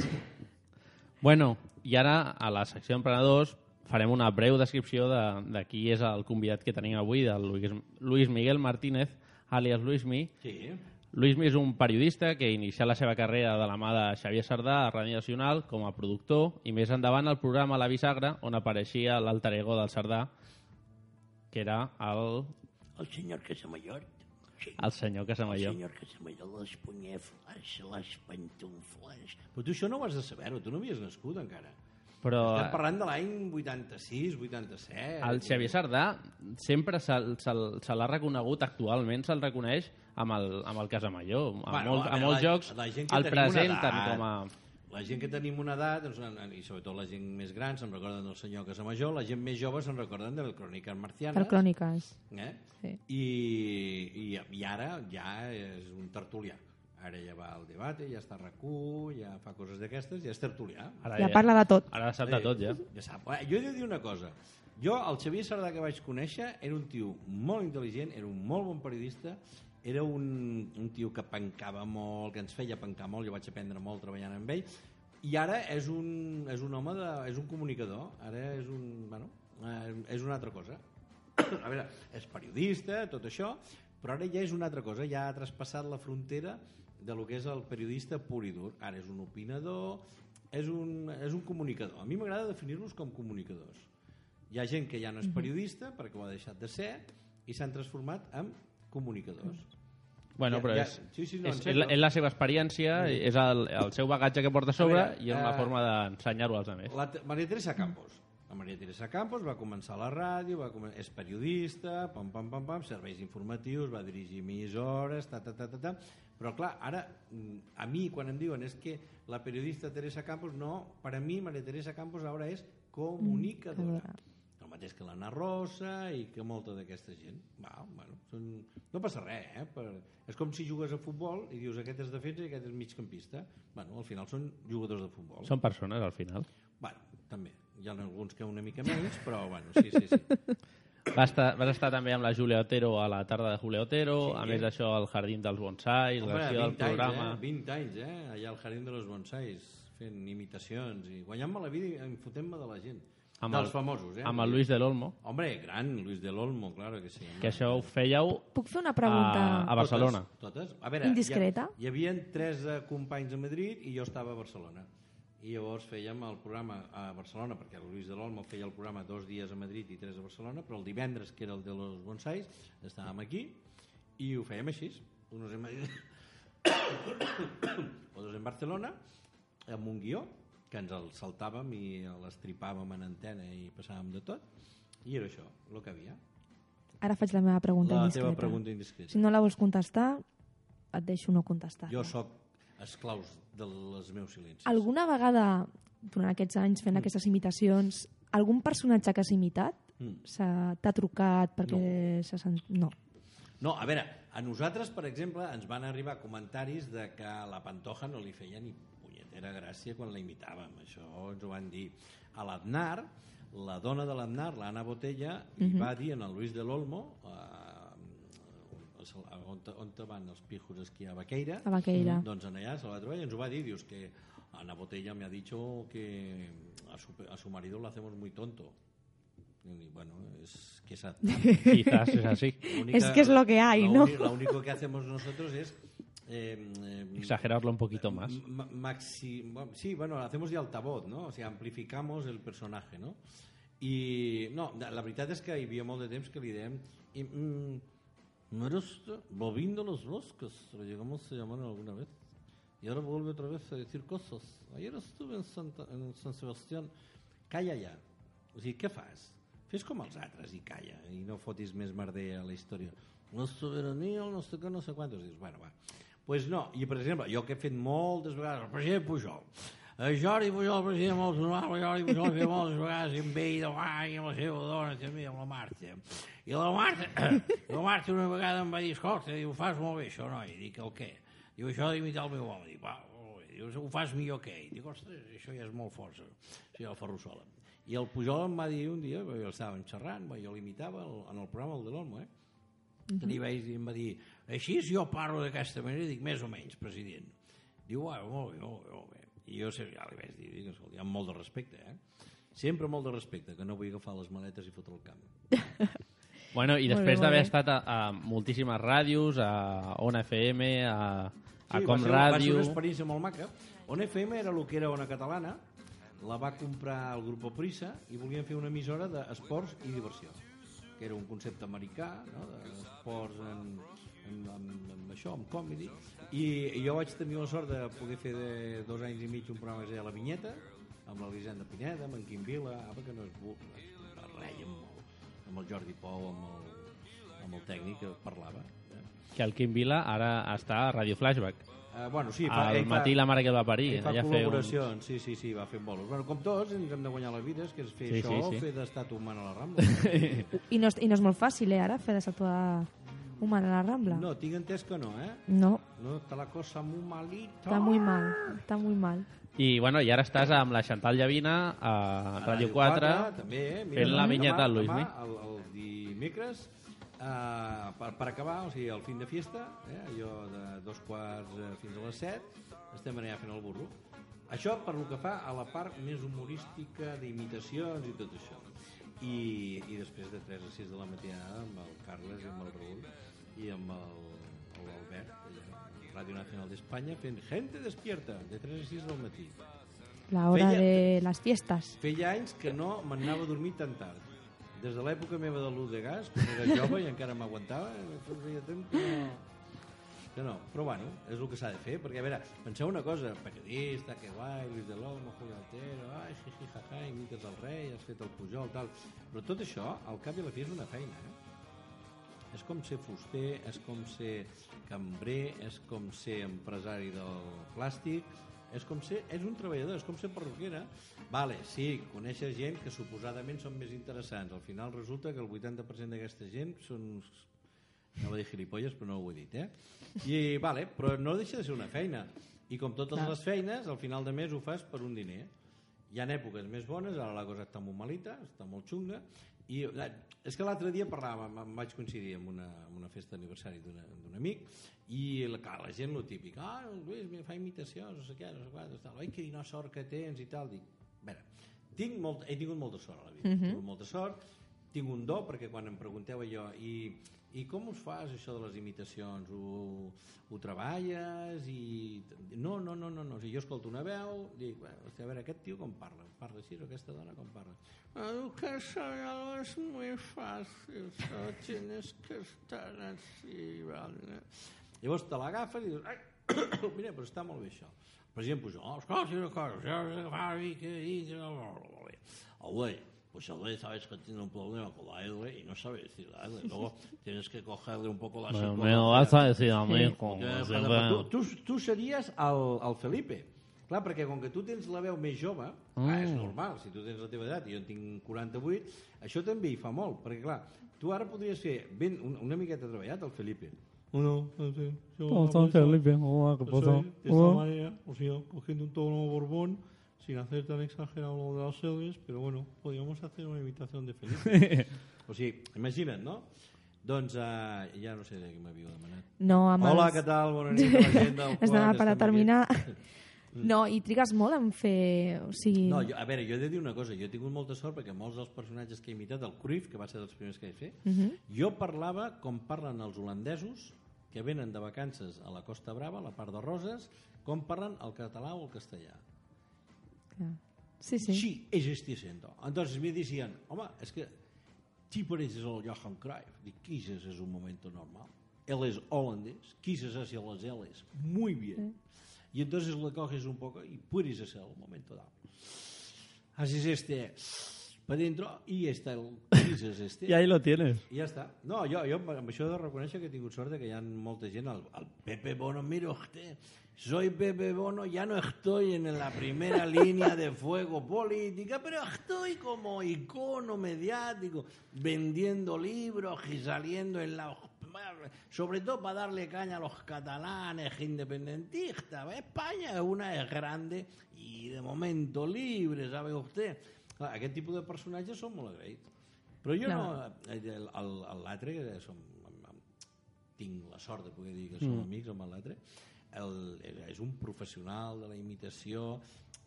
Bueno, i ara a la secció d'emprenedors farem una breu descripció de, de qui és el convidat que tenim avui, del Luis, Luis Miguel Martínez, alias Luismi. Sí. Luismi és un periodista que inicià la seva carrera de la mà de Xavier Sardà a Ràdio Nacional com a productor i més endavant al programa La Bisagra, on apareixia l'alter ego del Sardà, que era el, El senyor Casamayor. Sí. el senyor El Casamayor. senyor Casamayor, les punyefles, les pantufles... Però tu això no ho has de saber-ho, tu no havies nascut encara. Però Estem parlant de l'any 86, 87... el Xavier Sardà sempre se'l se, se l'ha reconegut, actualment se'l reconeix amb el, amb el Casamallor. A, Bueno, molt, a a molts la- jocs la gent que el presenten edat. com a... La gent que tenim una edat, doncs, i sobretot la gent més gran, se'n recorden del senyor Casamajor, la gent més jove se'n recorden de les cròniques marcianes. Per cròniques. Eh? Sí. I, i, I ara ja és un tertulià. Ara ja va al debat, ja està a RAC1, ja fa coses d'aquestes, ja és tertulià. Ara Ja parla de tot. Ara sap de tot, ja. Ja sap. Jo he de dir una cosa. Jo, el Xavier Sardà que vaig conèixer, era un tio molt intel·ligent, era un molt bon periodista, era un, un tio que pencava molt, que ens feia pencar molt, jo vaig aprendre molt treballant amb ell, i ara és un, és un home, de, és un comunicador, ara és un, bueno, eh, és una altra cosa. <coughs> A veure, és periodista, tot això, però ara ja és una altra cosa, ja ha traspassat la frontera de lo que és el periodista pur i dur. Ara és un opinador, és un, és un comunicador. A mi m'agrada definir-los com comunicadors. Hi ha gent que ja no és periodista perquè ho ha deixat de ser i s'han transformat en comunicadors. Bueno, Ja- però ja- és, sí, sí, no, és, és, la, és la seva experiència, és el, el seu bagatge que porta a sobre A veure, i és una eh, forma d'ensenyar-ho als altres. La Maria Teresa Campos. La Maria Teresa Campos va començar a la ràdio, va comen... és periodista, pam, pam, pam, pam, serveis informatius, va dirigir emissores, ta, ta, ta, ta, ta. Però clar, ara, mm, a mi quan em diuen és que la periodista Teresa Campos, no, per a mi Maria Teresa Campos ara és comunicadora. El mateix que l'Anna Rosa i que molta d'aquesta gent. Va, bueno, són... No passa res, eh? Per... És com si jugues a futbol i dius aquest és defensa i aquest és migcampista. Bueno, al final són jugadors de futbol. Són persones, al final. Bueno, també. Hi ha alguns que una mica menys, però bueno, sí, sí, sí. Vas estar, vas estar també amb la Júlia Otero a la tarda de Júlia Otero, Sí. a més d'això al Jardín dels Bonsais, Home, l'acció del 20 anys, programa... eh? 20 anys, eh? Allà al Jardín de los Bonsais, fent imitacions i guanyant-me la vida i enfotent-me de la gent. Amb Dels el- famosos, eh? Amb el Luis del Olmo, Hombre, gran, Luis del Olmo, claro que sí. que això ho fèieu Puc fer una pregunta? a, a Barcelona. Totes, totes. A veure, Indiscreta? Hi, hi havia tres eh, companys a Madrid i jo estava a Barcelona. I llavors fèiem el programa a Barcelona, perquè el Luis de l'Olmo feia el programa dos dies a Madrid i tres a Barcelona, però el divendres, que era el de los bonsais, estàvem aquí i ho fèiem així. Unos en Madrid, <coughs> otros en Barcelona, amb un guió, que ens el saltàvem i l'estripàvem en antena i passàvem de tot, i era això, el que havia. Ara faig la meva pregunta La indiscreta. teva pregunta indiscreta. Si no la vols contestar, et deixo no contestar. Jo sóc esclaus dels meus silencis. Alguna vegada, durant aquests anys fent aquestes imitacions, algun personatge que has imitat Mm. t'ha trucat perquè s'ha sent... No. No, a veure, a nosaltres, per exemple, ens van arribar comentaris de que a la Pantoja no li feia ni punyetera gràcia quan la imitàvem. Això ens ho van dir. A l'Aznar, la dona de l'Aznar, l'Anna Botella, li va dir en el Luis de l'Olmo, eh, on, on van els pijos a esquiar a Baqueira, A Baqueira. doncs en allà se la va trobar i ens ho va dir, dius que Ana Botella me ha dicho que a su, a su marido lo hacemos muy tonto. Y bueno, es que esa, <laughs> Quizás així. la única- Es que es lo que hay, la ¿no? Lo único que hacemos nosotros es... eh, eh, Exagerarlo un poquito más. ma- maxi- bueno, sí, bueno, hacemos de altavoz, ¿no? O sea, amplificamos el personaje, ¿no? I, no, la veritat és que hi havia molt de temps que li dèiem... I, mm, no eres Bobín de los Bosques, o llegamos se llamaron alguna vez. y ahora vuelve otra vez a decir cosas. Ayer estuve en, Santa, en San Sebastián. Calla ja. O sigui, què fas? Fes com els altres i calla, i no fotis més merder a la història. La sobirania, el no sé no sé quantos. Dius, bueno, va. pues no, i per exemple, jo que he fet moltes vegades, el president Pujol, Jordi Pujol, president molt el Jordi Pujol feia moltes vegades amb ell de bany, amb la seva dona, també, amb la Marta. I la Marta, <coughs> la Marta una vegada em va dir, escolta, diu, fas molt bé això, noi. Dic, el què? Diu, això d'imitar el meu home. Dic, va, molt bé. Diu, ho fas millor que ell. Dic, ostres, això ja és molt força. Sí, el Ferrusola. I el Pujol em va dir un dia, jo estàvem xerrant, jo l'imitava en el programa el de l'Olmo, eh? que li vaig dir, em va dir, així jo parlo d'aquesta manera, dic, més o menys, president. Diu, ah, molt bé, molt bé, molt bé. I jo sé, ja li vaig dir, dic, escolta, amb molt de respecte, eh? Sempre molt de respecte, que no vull agafar les maletes i fotre el camp. <laughs> Bueno, i després d'haver estat a, a moltíssimes ràdios, a On FM, a, a Sí, Com va ser, va ser Ràdio... una experiència molt maca. On FM era el que era Ona Catalana, la va comprar el grup Prisa i volien fer una emissora d'esports i diversió que era un concepte americà no? d'esports en, en, en, en, això, en comedy i, i jo vaig tenir la sort de poder fer de dos anys i mig un programa que es deia La Vinyeta amb l'Elisenda Pineda, amb en Quim Vila apa, que no es, bu- es reia amb, el- amb el Jordi Pou amb el, amb el tècnic que parlava eh? Que el Quim Vila ara està a Radio Flashback. Uh, bueno, sí, Al ell matí la mare que el va parir. Ell fa Allà col·laboracions, sí, sí, sí, va fent bolos. Bueno, com tots, ens hem de guanyar la vida, és que és fer Sí, això, sí, sí. fer d'estat humà a la Rambla. <laughs> I no, és- I no és molt fàcil, eh, ara, fer de saltar humana a la Rambla. no, tinc entès que no, eh? No, No, està la cosa muy malita. està muy mal, està muy mal. I, bueno, i ara estàs amb la Chantal Llavina a A Ràdio 4, també, eh? fent la vinyeta al Luismi. Demà, el, el dimecres, uh, per, per acabar, o sigui, el fin de fiesta, eh? allò de dos quarts eh, fins a les set, estem allà fent el burro. Això per lo que fa a la part més humorística d'imitacions i tot això. I, I després de 3 a 6 de la matinada amb el Carles i amb el Raül i amb el, el Albert, allà, a Ràdio Nacional d'Espanya, fent Gente despierta, de 3 a 6 del matí. La hora Feia- de les fiestas. Feia anys que no m'anava a dormir tan tard. Des de l'època meva de l'ús de gas, quan era jove i encara m'aguantava, feia temps que no... Que no, però bueno, és el que s'ha de fer, perquè a veure, penseu una cosa, periodista, que guai, Luis de l'Olmo, Julio Altero, ai, jiji, jaja, imites el rei, has fet el Pujol, tal... Però tot això, al cap i a la fi, és una feina, eh? És com ser fuster, és com ser cambrer, és com ser empresari del plàstic, és com ser, és un treballador, és com ser perruquera. Vale, sí, coneixes gent que suposadament són més interessants. Al final resulta que el 80% d'aquesta gent són no va dir gilipolles, però no ho he dit, eh? I, vale, però no deixa de ser una feina. I com totes les feines, al final de mes ho fas per un diner. Hi ha èpoques més bones, ara la cosa està molt malita, està molt xunga, i eh, és que l'altre dia parlàvem, em vaig coincidir amb una, amb una festa d'aniversari d'un amic, i la, clar, la gent lo típic, ah, Lluís me fa imitacions, no sé què, no sé quantos, tal, oi, quina sort que tens i tal, dic, a veure, tinc molt, he tingut molta sort a la vida, he tingut molta sort, tinc un do, perquè quan em pregunteu allò, i, i com us fas això de les imitacions? Ho, ho treballes? I... No, no, no, no, no. O sigui, jo escolto una veu, dic, bueno, hòstia, a veure, aquest tio com parla? Parla així, o aquesta dona com parla? Ah, que això ja no és molt fàcil, això tienes que estar así, vale. Llavors te l'agafes i dius, ai, mira, però està molt bé això. Per exemple, jo, oh, escolta una cosa, jo he agafat i que i Oye, pues el sabes que tiene un problema con la L y no sabe decir la L. Luego <laughs> tienes que cogerle un poco la psicología. me lo vas a decir a mí Sí. Josep, fuera- tu, tu, tu series el, el Felipe. Clar, perquè com que tu tens la veu més jove, mm. clar, és normal, si tu tens la teva edat i jo en tinc 48, això també hi fa molt, perquè clar, tu ara podries fer ben, una, una miqueta treballat el Felipe. Bueno, no sé, yo ¿Cómo no estás, puedo- Felipe? Hola, ¿qué pasa? soy de esta Hola. manera, o sea, cogiendo un tono borbón, sin hacer tan exagerado lo de las sedes, pero bueno, podríamos hacer una imitación de Felipe. <laughs> O sigui, imagina't, no? Doncs uh, ja no sé de què m'havíeu demanat. No, amb Hola, els- què tal? Bona nit a la gent del <laughs> Estava per a terminar. aquí. <laughs> No, i trigues molt en fer... O sigui... No, jo, a veure, jo he de dir una cosa, jo he tingut molta sort perquè molts dels personatges que he imitat, el Cruyff, que va ser dels primers que he fet, Mhm. jo parlava com parlen els holandesos que venen de vacances a la Costa Brava, a la part de Roses, com parlen el català o el castellà. Sí, sí. Sí, es siendo. Entonces me decían, home, es que ti pareces el Johan Cruyff. Dic, quizás es un momento normal. Él es holandés, quizás hacia las L's muy bien. y entonces lo coges un poco y puedes hacer un momento dado. Haces este para dentro y está el <laughs> dices este. Y ahí lo tienes. I ja està. No, jo, jo amb això he de reconèixer que he tingut sort que hi ha molta gent, el, el Pepe Bono, mira usted, soy Pepe Bono, ya no estoy en la primera <laughs> línea de fuego política, pero estoy como icono mediático, vendiendo libros y saliendo en la... Sobre todo para darle caña a los catalanes independentistas. España una es grande y de momento libre, ¿sabe usted? Clar, aquest tipus de personatges són molt agraïts. Però jo no... el- L'altre, que som, tinc la sort de poder dir que som Mm. amics amb l'altre, el, és un professional de la imitació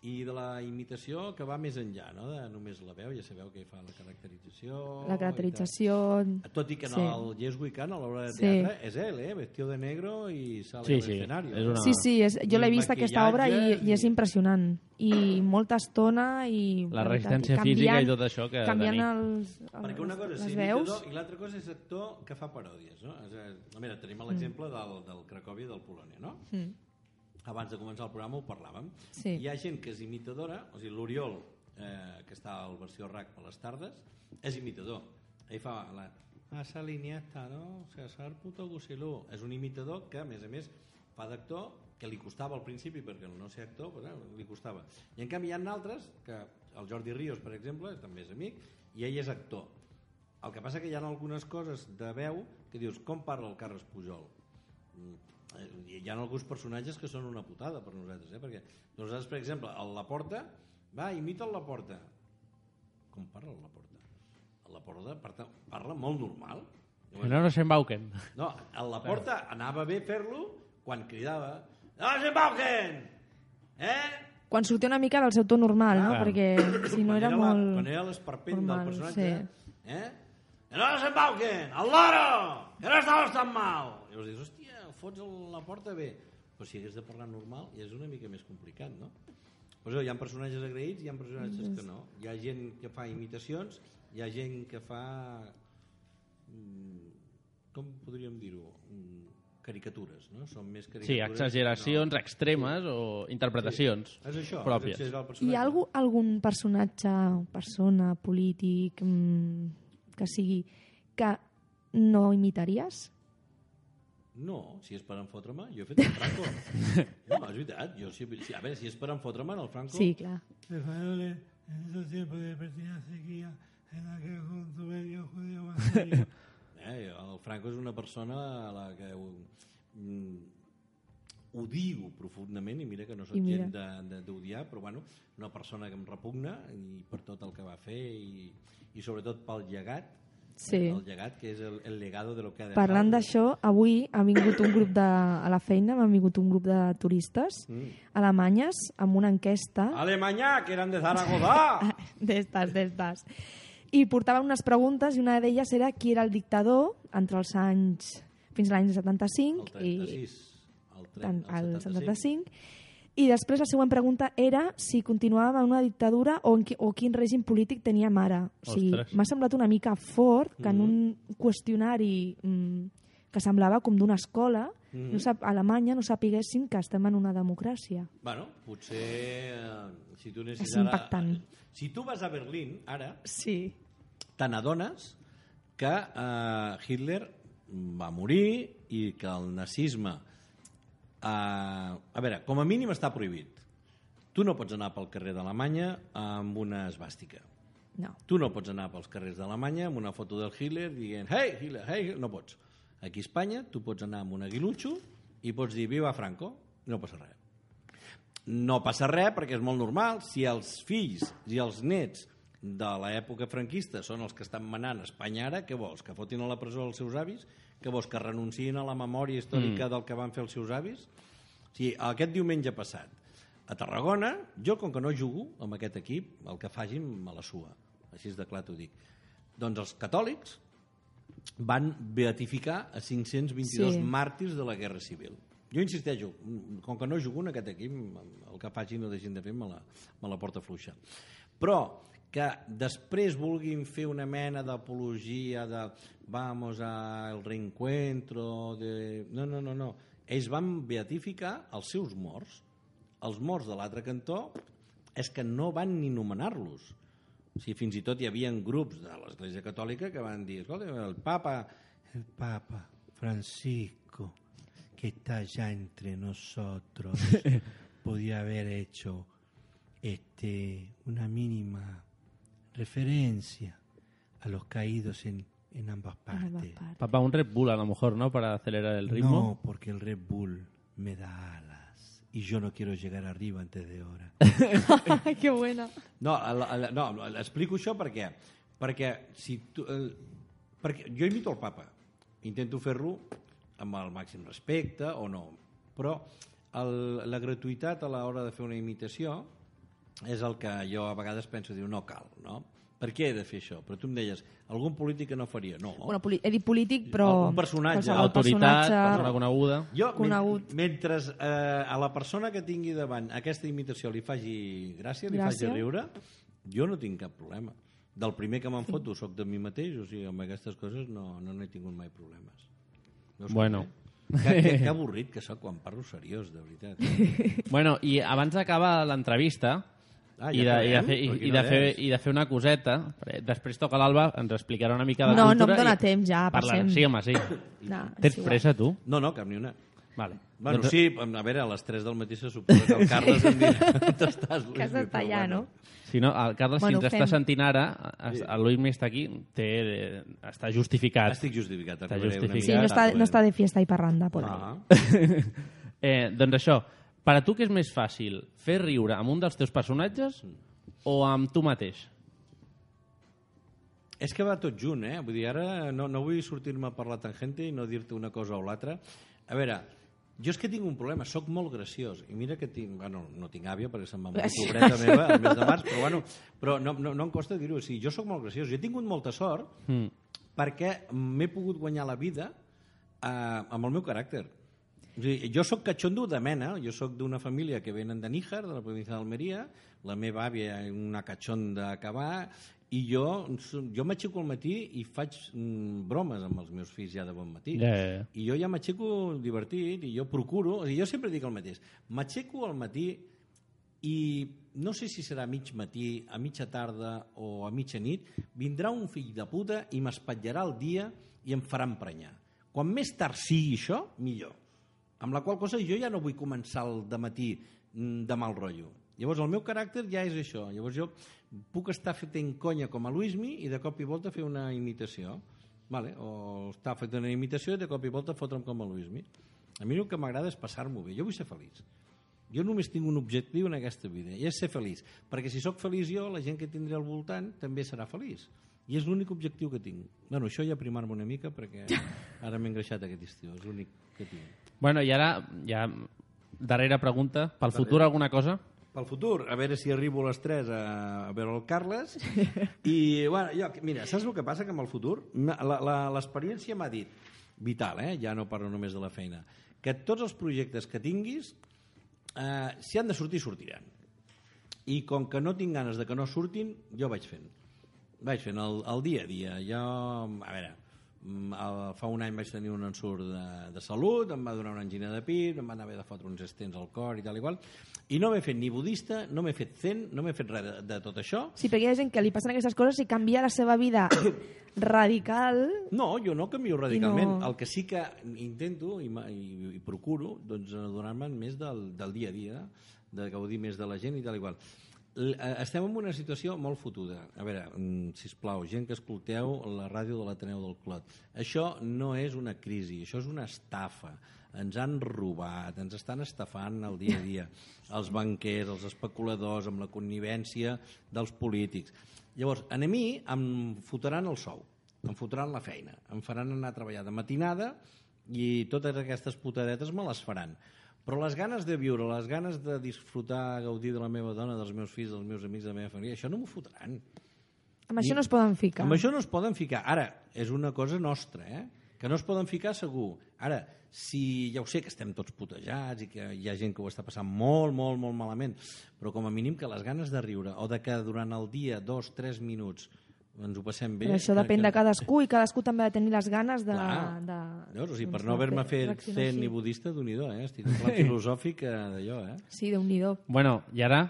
i de la imitació que va més enllà, no? de només la veu, ja sabeu que hi fa la caracterització... La i caracterització... tal. Tot i que en sí. el Yes We Can, a l'hora de Sí. teatre, és ell, eh? vestido de negro i sale Sí, al sí, escenario. és una- Sí, sí, és, jo l'he I vist aquesta obra i, i és impressionant. I molta estona i... La resistència canviant- física i tot això que Canviant tenir. els, els, Perquè una cosa és les veus... i l'altra cosa és actor que fa paròdies. No? És, a- mira, tenim l'exemple del, del Cracòvia i del Polònia, no? Mm. Abans de començar el programa ho parlàvem. Sí. Hi ha gent que és imitadora, o sigui, l'Oriol, eh, que està al versió RAC a les tardes, és imitador. Ell fa la... Esa línia està, no? César puto Gusilú. És un imitador que, a més a més, fa d'actor que li costava al principi, perquè no ser actor pues, eh, li costava. I en canvi hi ha altres, que el Jordi Ríos, per exemple, també és amic, i ell és actor. El que passa que hi ha algunes coses de veu que dius, com parla el Carles Pujol? Eh, Hi ha alguns personatges que són una putada per nosaltres, eh? perquè nosaltres, per exemple, el Laporta, va, imita el Laporta. Com parla el Laporta? El Laporta parla, parla molt normal. Que no nos embauquen. No, el Laporta anava bé fer-lo quan cridava no s'embauquen! Eh? Quan sortia una mica del seu to normal, no? Clar. Perquè si no era la- molt... Quan era l'esperpent del personatge, sí. eh? Que no s'embauquen! El loro! Que no estàs tan mal! I llavors dius, hòstia, fots el- la porta bé. Però si hagués de parlar normal ja és una mica més complicat, no? Pues hi ha personatges agraïts i hi ha personatges que no. Hi ha gent que fa imitacions, hi ha gent que fa... mm, Com podríem dir-ho? Mm, Caricatures, no? Són més caricatures. Sí, exageracions extremes o interpretacions És això, és pròpies. el Hi ha algú, algun personatge, persona, polític, mm, que sigui, que no imitaries? No, si és per enfotre'm, jo he fet el Franco. <laughs> No, és veritat. Jo, si, si, a veure, si és per enfotre'm, en el Franco... Sí, clar. Rafael, en esos tiempos de pertinaz sequía en la que con tu medio judío más. <laughs> Eh, el Franco és una persona a la que ho, mm, odio profundament i mira que no soc gent de- de- d'odiar, però bueno, una persona que em repugna i per tot el que va fer i, i sobretot pel llegat Sí. el llegat que és el, el legado de lo que ha dejado. Parlant d'això, avui ha vingut un grup de... a la feina, m'ha vingut un grup de turistes Mm. alemanyes amb una enquesta Alemanya, que eren de Zaragoza! <laughs> d'estes, d'estes. I portaven unes preguntes i una d'elles era qui era el dictador entre els anys fins l'any 75 El 36, el, tre- tant, el el 75. 75 i després la següent pregunta era si continuàvem en una dictadura o, en qui, o quin règim polític teníem ara. O sigui, m'ha semblat una mica fort que en Mhm. un qüestionari mm, que semblava com d'una escola, Mhm. no sap, a Alemanya no sapiguessin que estem en una democràcia. Bueno, potser eh, si tu anessis És ara... impactant. Si tu vas a Berlín, ara, Sí. te n'adones que eh, Hitler va morir i que el nazisme eh, a veure, com a mínim està prohibit. Tu no pots anar pel carrer d'Alemanya amb una esbàstica No. tu no pots anar pels carrers d'Alemanya amb una foto del Hitler dient hey Hitler, hey Hitler", no pots. Aquí a Espanya tu pots anar amb un aguilutxo i pots dir viva Franco. No passa res. No passa res perquè és molt normal. Si els fills i els nets de l'època franquista són els que estan manant a Espanya ara, què vols? Que fotin a la presó els seus avis? Què vols? Que renunciïn a la memòria històrica mm. del que van fer els seus avis? O sigui, aquest diumenge passat, a Tarragona, jo com que no jugo amb aquest equip, el que facin me la sua. Així de clar t'ho dic. Doncs els catòlics van beatificar a 522 Sí. màrtirs de la Guerra Civil. Jo insisteixo, com que no jugo en aquest equip, el que facin o deixin de fer me la, me la porta fluixa. Però que després vulguin fer una mena d'apologia de vamos al reencuentro de... no, no, no, no ells van beatificar els seus morts els morts de l'altre cantó és que no van ni nomenar-los. O sigui, fins i tot hi havia grups de l'Església Catòlica que van dir, escolta, el papa, El Papa Francisco, que está ya entre nosotros, <laughs> podía haber hecho este, una mínima referencia a los caídos en, en ambas partes. Papá, un Red Bull a lo mejor, ¿no? Para acelerar el ritmo. No, porque el Red Bull me da alas y yo no quiero llegar arriba antes de hora. <laughs> Que buena. No, el, el, no, explico això perquè perquè si tu, el, perquè jo imito el papa intento fer-lo amb el màxim respecte o no però el, la gratuïtat a l'hora de fer una imitació és el que jo a vegades penso diu no cal, no? Per què he de fer això? Però tu em deies, algun polític que no faria? No. Bueno, he dit polític, però... Un personatge. Autoritat, personatge- persona coneguda. Jo, Conegut. men- mentre eh, a la persona que tingui davant aquesta imitació li faci gràcia, li Gràcia. faci riure, jo no tinc cap problema. Del primer que me'n foto sóc de mi mateix, o sigui, amb aquestes coses no no n'he tingut mai problemes. No Bueno. conec. Que, que, que <laughs> avorrit que sóc quan parlo seriós, de veritat. <laughs> Bueno, i abans d'acabar l'entrevista, Ah, i, ja de, i, de fer, i, i, de fer, és? i de fer una coseta, després toca l'Alba, ens explicarà una mica de No, no cultura. em dóna i temps, ja, parlarem. passem. Sí, home, sí. <coughs> No, Tens pressa, tu? No, no, cap ni una. Vale. Bueno, Doncs- sí, a veure, a les 3 del matí se suposa que el Carles em dirà <laughs> on estàs, Que has d'estar allà, no? Si no, el Carles, Bueno, si ens fem. està sentint ara, el Luis està aquí, té, està justificat. Estic justificat. Està justificat. Sí, no està, no està de fiesta i parranda. Por ahí. Ah. <laughs> Eh, doncs això, per a tu què és més fàcil? Fer riure amb un dels teus personatges o amb tu mateix? És que va tot junt, eh? Vull dir, ara no, no vull sortir-me per la tangente i no dir-te una cosa o l'altra. A veure, jo és que tinc un problema, sóc molt graciós. I mira que tinc... Bueno, no tinc àvia perquè se'm va morir pobreta meva el mes de març, <laughs> però bueno, però no, no, no em costa dir-ho. O sigui, jo sóc molt graciós. Jo he tingut molta sort Mm. perquè m'he pogut guanyar la vida eh, amb el meu caràcter. Jo sóc catxondo de mena, jo sóc d'una família que venen de Níjar, de la província d'Almeria, la meva àvia és una catxonda a acabar, i jo, jo m'aixeco al matí i faig mm, bromes amb els meus fills ja de bon matí. Ja, ja, ja. I jo ja m'aixeco divertit i jo procuro, o sigui, jo sempre dic el mateix, m'aixeco al matí i no sé si serà a mig matí, a mitja tarda o a mitja nit, vindrà un fill de puta i m'espatllarà el dia i em farà emprenyar. Quan més tard sigui això, millor. Amb la qual cosa jo ja no vull començar el de matí mm, de mal rotllo. Llavors el meu caràcter ja és això. Llavors jo puc estar fent conya com a Luismi i de cop i volta fer una imitació. Vale? O estar fent una imitació i de cop i volta fotre'm com a Luismi. A mi el que m'agrada és passar-m'ho bé. Jo vull ser feliç. Jo només tinc un objectiu en aquesta vida, i és ser feliç. Perquè si sóc feliç jo, la gent que tindré al voltant també serà feliç. I és l'únic objectiu que tinc. Bueno, això ja primar-me una mica perquè <laughs> ara m'he engreixat aquest estiu, és l'únic que tinc. Bueno, i ara, ja, darrera pregunta. Pel futur alguna cosa? Pel futur, a veure si arribo a les 3 a, a veure el Carles. <laughs> I, bueno, jo, mira, saps el que passa que amb el futur? L'experiència m'ha dit, vital, eh? ja no parlo només de la feina, que tots els projectes que tinguis, eh, si han de sortir, sortiran. I com que no tinc ganes de que no surtin, jo vaig fent. Vaig fent el, el dia a dia. Jo, a veure, mm, fa un any vaig tenir un ensurt de, de salut, em va donar una angina de pit, em van haver de fotre uns estents al cor i tal i qual, i no m'he fet ni budista, no m'he fet zen, no m'he fet res de, de tot això. Sí, perquè hi ha gent que li passen aquestes coses i canvia la seva vida <coughs> radical. No, jo no canvio radicalment. no- El que sí que intento i, i, i procuro doncs, adonar-me'n més del, del dia a dia, de gaudir més de la gent i tal igual. L- eh, Estem en una situació molt fotuda. A veure, mm, sisplau, gent que escolteu la ràdio de l'Ateneu del Clot. Això no és una crisi, això és una estafa. Ens han robat, ens estan estafant el dia a dia. <laughs> Els banquers, els especuladors, amb la connivència dels polítics. Llavors, a mi em fotran el sou, em fotran la feina, em faran anar a treballar de matinada i totes aquestes putadetes me les faran. Però les ganes de viure, les ganes de disfrutar, gaudir de la meva dona, dels meus fills, dels meus amics, de la meva família, això no m'ho fotran. Amb això no es poden ficar. Amb això no es poden ficar. Ara, és una cosa nostra, eh? Que no es poden ficar segur. Ara, si ja ho sé que estem tots putejats i que hi ha gent que ho està passant molt, molt, molt malament, però com a mínim que les ganes de riure o de que durant el dia, dos, tres minuts, ens ho passem bé. Però això depèn que- de cadascú i cadascú també ha de tenir les ganes de... Clar. de Veus? O sigui, per no haver-me fer- fet zen ni budista, d'un i eh? Estic en <laughs> plan filosòfic eh, d'allò, eh? Sí, déu nhi Bueno, i ara,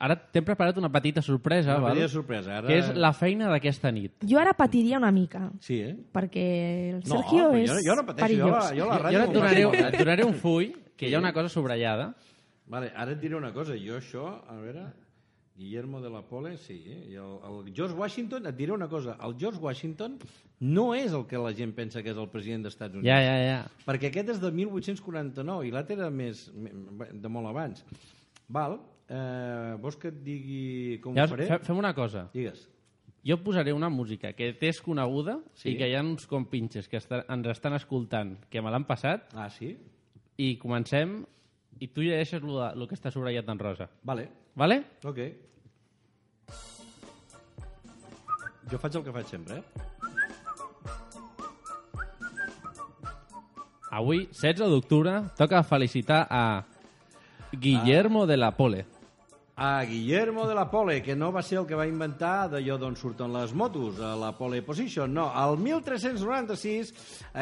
ara t'hem preparat una petita sorpresa, Una val? petita sorpresa, ara- que és la feina d'aquesta nit. Jo ara patiria una mica, Sí, eh? perquè el No, Sergio però és jo, jo no pateixo, jo la, perillós. jo la Jo ràdio... ara et donaré, et donaré un <laughs> full que hi ha Sí. una cosa subratllada. Vale, ara et diré una cosa. Jo això, a veure... Guillermo de la Pole, sí. Eh? I el, el George Washington, et diré una cosa. El George Washington no és el que la gent pensa que és el president dels Estats Units. Ja, ja, ja. Perquè aquest és de 1849 i l'altre era més, de molt abans. Val? Eh, vols que et digui com ja ho faré? fe- fem una cosa. Digues. Jo posaré una música que t'és coneguda Sí. i que hi ha uns compinxes que està, ens estan escoltant que me l'han passat Ah, sí? i comencem i tu llegeixes el que està subratllat en rosa. Vale. Vale? Ok. Jo faig el que faig sempre, eh? Avui, 16 d'octubre, toca felicitar a Guillermo de la Pole. A Guillermo de la Pole, que no va ser el que va inventar d'allò d'on surten les motos, a la pole position, no. El 1396,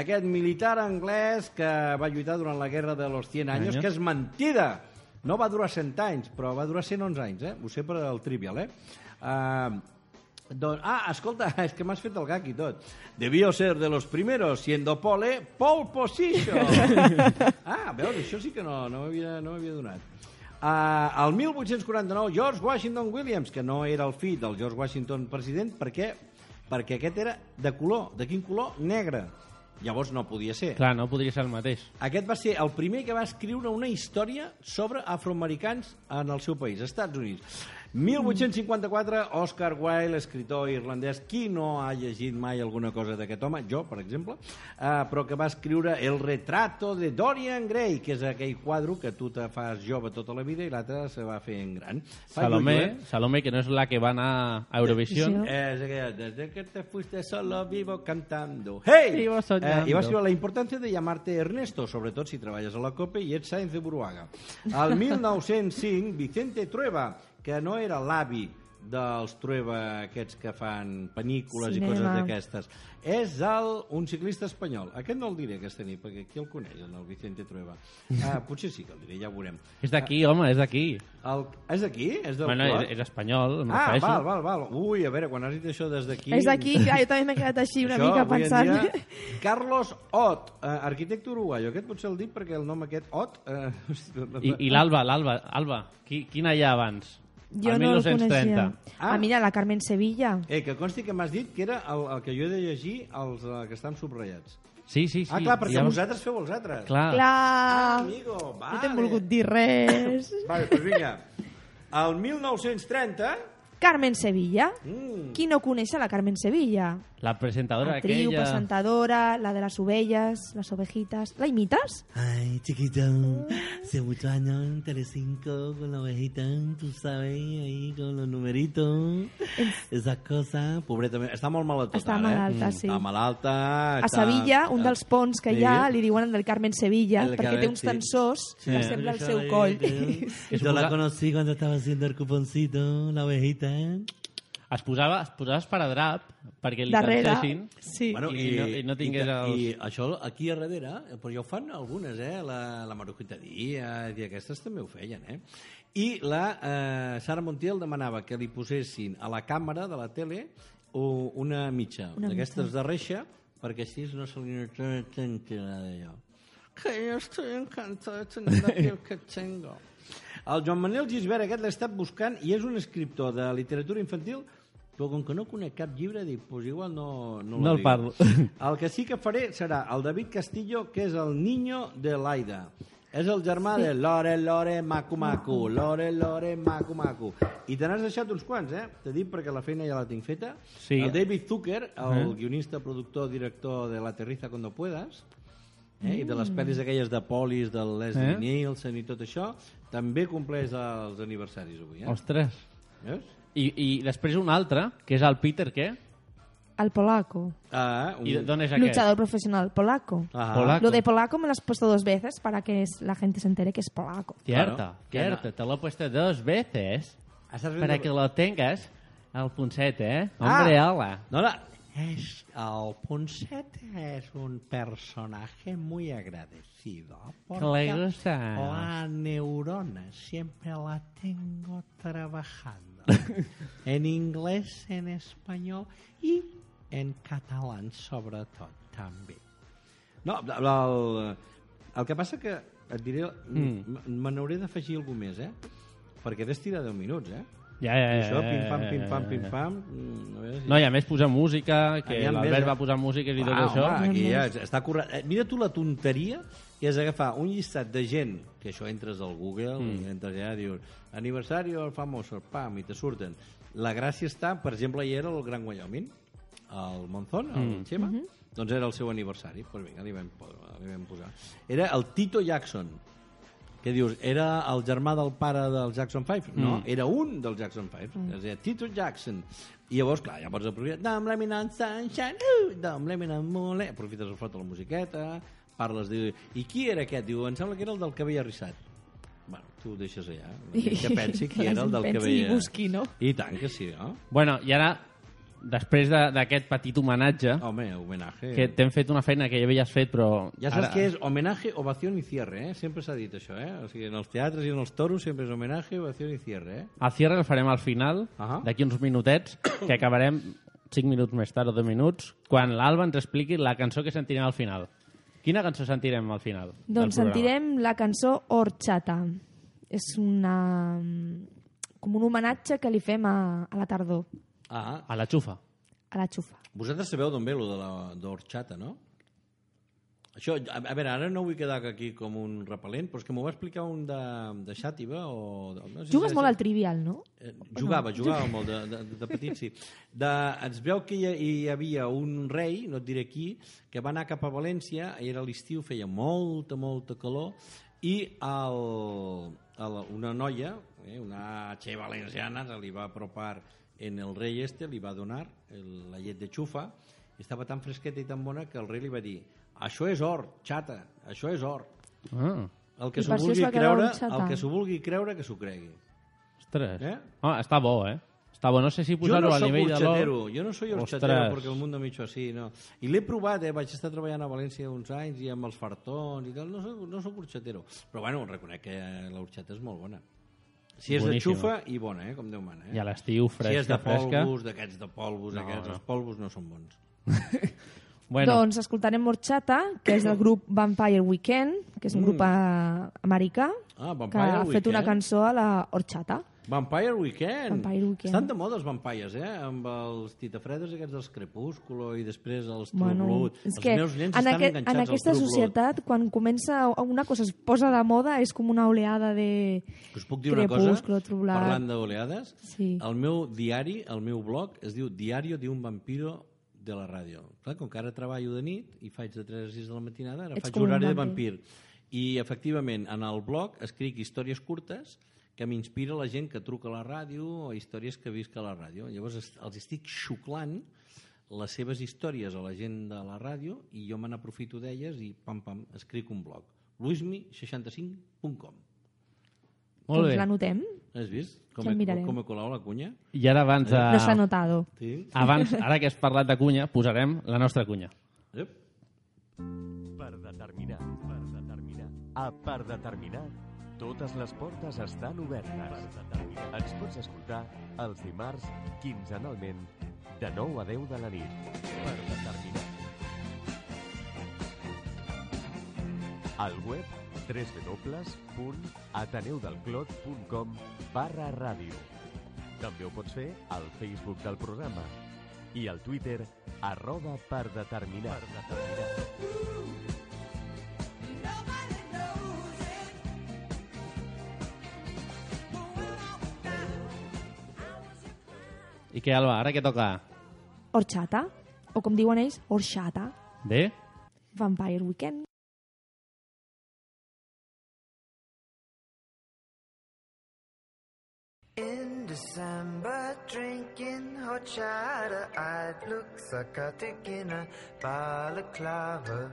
aquest militar anglès que va lluitar durant la guerra de los 100 anys, Anys. que és mentida. No va durar 100 anys, però va durar 111 anys, eh? Ho sé per al trivial, eh? Uh, doncs, ah, escolta, <laughs> és que m'has fet el gag i tot. Debió ser de los primeros, siendo pole, pole position. <laughs> ah, veus, això sí que no, no m'havia no m'havia donat. Uh, el 1849, George Washington Williams, que no era el fill del George Washington president, per què? Perquè aquest era de color. De quin color? Negre. Llavors no podia ser. Clar, no podria ser el mateix. Aquest va ser el primer que va escriure una història sobre afroamericans en el seu país, Estats Units. 1854, Oscar Wilde, escritor irlandès, qui no ha llegit mai alguna cosa d'aquest home? Jo, per exemple, eh, però que va escriure El retrato de Dorian Gray, que és aquell quadre que tu te fas jove tota la vida i l'altre se va fer en gran. Salomé, eh? Salomé, que no és la que va anar a Eurovisión. Es aquella, desde que te fuiste solo vivo cantando. ¡Hey! Vivo soñando. Eh, I va escriure la importància de llamar-te Ernesto, sobretot si treballes a la COPE i ets Sáenz de Buruaga. Al <laughs> 1905, Vicente Trueba, que no era l'avi dels Trueba aquests que fan pel·lícules i Cinema. coses d'aquestes. És el, un ciclista espanyol. Aquest no el diré aquesta nit, perquè qui el coneix, el Vicente Trueba? <laughs> Ah, potser sí que el diré, ja ho veurem. És d'aquí, home, és d'aquí. El, és d'aquí? És del Bueno, és, és espanyol, em Ah, refereixo. val, val, val. Ui, a veure, quan has dit això des d'aquí... És d'aquí, clar, jo també m'he quedat així una Això, mica pensant. Dia, Carlos Ot, eh, arquitecte uruguayo. Aquest potser el dic perquè el nom aquest, Ot... Eh, <laughs> I, i l'Alba, l'Alba, Alba, qui, quina hi ha abans? Jo el no el 1930. coneixia. Ah. mira, la Carmen Sevilla. Eh, que consti que m'has dit que era el, el que jo he de llegir els eh, que estan subratllats. Sí, sí, sí. ah, clar, perquè ja- vosaltres feu els altres. Clar. Clar. Ah, amigo, vale. No t'hem volgut dir res. <laughs> Vale, doncs vinga. El 1930... Carmen Sevilla. Mm, Qui no coneix a la Carmen Sevilla? La presentadora Actriu, aquella... presentadora, la de las ovelles, las ovejitas. ¿La imitas? Ay, chiquito, hace muchos años en Telecinco con la ovejita, tú sabes, ahí con los numeritos, esas cosas. Pobreta, està molt malalta. Està ara, malalta, eh? sí. Està malalta. A està- Sevilla, un dels ponts que hi ha, Sí. li diuen el Carmen Sevilla, El perquè Carmen, té uns sí. tensors Sí. que sembla el seu coll. Yo <laughs> la conocí cuando estaba haciendo el cuponcito, la ovejita. Es posava, es posava esparadrap perquè li Darrere, cansessin sí. Bueno, i, i, no, i no tingués i, els... I això aquí a darrere, eh, però ja ho fan algunes, eh? La, la Marujita Díaz i aquestes també ho feien, eh? I la eh, Sara Montiel demanava que li posessin a la càmera de la tele una mitja d'aquestes de reixa perquè així no se li tant d'allò. Que jo estoy encantado de tener la piel que tengo. El Joan Manuel Gisbert aquest l'he estat buscant i és un escriptor de literatura infantil però com que no conec cap llibre, dic, pues igual no, no, No el dic. parlo. <laughs> El que sí que faré serà el David Castillo, que és el niño de l'Aida. És el germà de Lore, Lore, Macu, Macu, Lore, Lore, Macu, Macu. I te n'has deixat uns quants, eh? T'he dit perquè la feina ja la tinc feta. Sí. El David Zucker, el Eh. guionista, productor, director de La Terriza Cuando Puedas, eh? i de les pel·lis aquelles de Polis, del Leslie Eh. Nielsen i tot això, també compleix els aniversaris avui, eh? Ostres. Veus? I, I després un altre, que és el Peter, què? Al polaco. Ah, un... I d'on és aquest? Luchador profesional polaco. Ah. Polaco. Lo de polaco me lo has puesto dos veces para que la gente se entere que es polaco. Cierto, Claro. cierto. Te lo he puesto dos veces para que lo tengas El Ponset, eh? Hombre, Ah. hola. No, no, es, el Ponset es un personaje muy agradecido. Que le porque gusta. La neurona siempre la tengo trabajando. <laughs> en inglés, en español y en catalán, sobretot, també. No, el, el, el que passa que et diré, mm. me n'hauré d'afegir algú més, eh? Perquè t'has tirat 10 minuts, eh? Ja, ja, I ja. això, pim-pam, pim-pam, ja, ja. pim-pam... mm, si- No, i a més posar música, que l'Albert va posar músiques i tot Ah, això. Home, aquí ja està correcte. Eh, Mira tu la tonteria que és agafar un llistat de gent, que això entres al Google, mm. entres allà i dius aniversari del famoso, pam, i te surten. La gràcia està, per exemple, hi era el Gran Wyoming, el Monzón, el Mm. Xema, doncs era el seu aniversari. Doncs vinga, li vam, li vam posar. Era el Tito Jackson, que dius, era el germà del pare del Jackson 5? No, Mm. era un del Jackson 5. Mm. Es deia Tito Jackson. I llavors, clar, ja pots aprofitar. Dam laminant sunshine, uh, dam laminant mole. Aprofites el fot de la musiqueta, parles, de... I qui era aquest? Diu, em sembla que era el del cabell arrissat. Bueno, tu ho deixes allà. Que pensi qui <laughs> era el del Pensi cabell... i busqui, no? I tant que sí, no? Bueno, i ara, després de- d'aquest petit homenatge, Home, homenaje... que t'hem fet una feina que ja havies fet, però... Ja saps ara- què és homenaje, ovación i cierre, eh? Sempre s'ha dit això, eh? O sigui, en els teatres i en els toros sempre és homenaje, ovación i cierre, eh? El cierre el farem al final, Ahà. d'aquí uns minutets, que acabarem 5 minuts més tard o 10 minuts, quan l'Alba ens expliqui la cançó que sentirem al final. Quina cançó sentirem al final? Doncs sentirem la cançó Horchata. És una... com un homenatge que li fem a, a la tardor, Ah, A la xufa. a la xufa. vosaltres sabeu d'on ve lo de la d'orxata, no? Això, a, a veure, ara no vull quedar aquí com un repel·lent, però és que m'ho va explicar un de, de Xàtiva o... No sé Jugues si molt al trivial, no? Eh, jugava, <laughs> jugava molt de, de, de petit, sí. De, es veu que hi, hi havia un rei, no et diré qui, que va anar cap a València, era l'estiu, feia molta, molta calor, i el, el, una noia, eh, una che valenciana, se li va apropar en el rei este, li va donar el, la llet de xufa, i estava tan fresqueta i tan bona que el rei li va dir això és or, xata, això és or. Ah, El que s'ho vulgui creure, el que s'ho vulgui creure, que s'ho cregui. ostres. Eh? Ah, està bo, eh? Està bo. No sé si posar-ho no a soy nivell de l'or. yo no soy Ostres. horchatero porque el mundo hecho así, no. I l'he provat, eh, vaig estar treballant a València uns anys i amb els fartons i tal, no soc, no soc horchatero. Però bueno, reconec que l'horchata és molt bona. Si és Boníssima. de xufa, i bona, eh, com Déu mana. Eh? I a l'estiu, si és fresca, de fresca. polvos, d'aquests de polvos, No, aquests, no. els polvos no són bons. <laughs> Bueno, Doncs escoltarem Horchata, que és del grup Vampire Weekend, que és un grup eh, americà, Ah, que Vampire ha fet una cançó a la Horchata. Vampire Weekend. Vampire Weekend. Estan de moda els vampires, eh? Amb els titafredes aquests dels Crepúsculo i després els True Bueno, Blood. els que meus nens en, estan aquest, enganxats en aquesta societat, quan comença una cosa es posa de moda, és com una oleada de... Us puc dir una cosa? Crepúsculo, True Blood. Parlant d'oleades, Sí. el meu diari, el meu blog, es diu Diario de un vampiro de la ràdio. Clar, com que ara treballo de nit i faig de 3 a 6 de la matinada, ara Ets faig horari de vampir. I, efectivament, en el blog escric històries curtes que m'inspira la gent que truca a la ràdio o històries que visc a la ràdio. Llavors els estic xuclant les seves històries a la gent de la ràdio i jo me n'aprofito d'elles i pam, pam, escric un blog. luismi65.com molt doncs bé. l'anotem. Has vist com, Ja he, mirarem. com he colat la cunya? I ara abans de... No s'ha notado. Sí. Abans, <laughs> ara que has parlat de cunya, posarem la nostra cunya. Yep. Per determinar, per determinar, a per determinar, totes les portes estan obertes. Per determinar. Ens pots escoltar els dimarts, quinzenalment, de 9 a 10 de la nit. Per determinar. Al web www.ateneudelclot.com barra ràdio. També ho pots fer al Facebook del programa i al Twitter arroba per determinar. Per determinar. I què, Alba, ara què toca? Horchata, o com diuen ells, Horchata. Bé? Vampire Weekend. In December, drinking horchata, I'd look psychotic in a balaclava.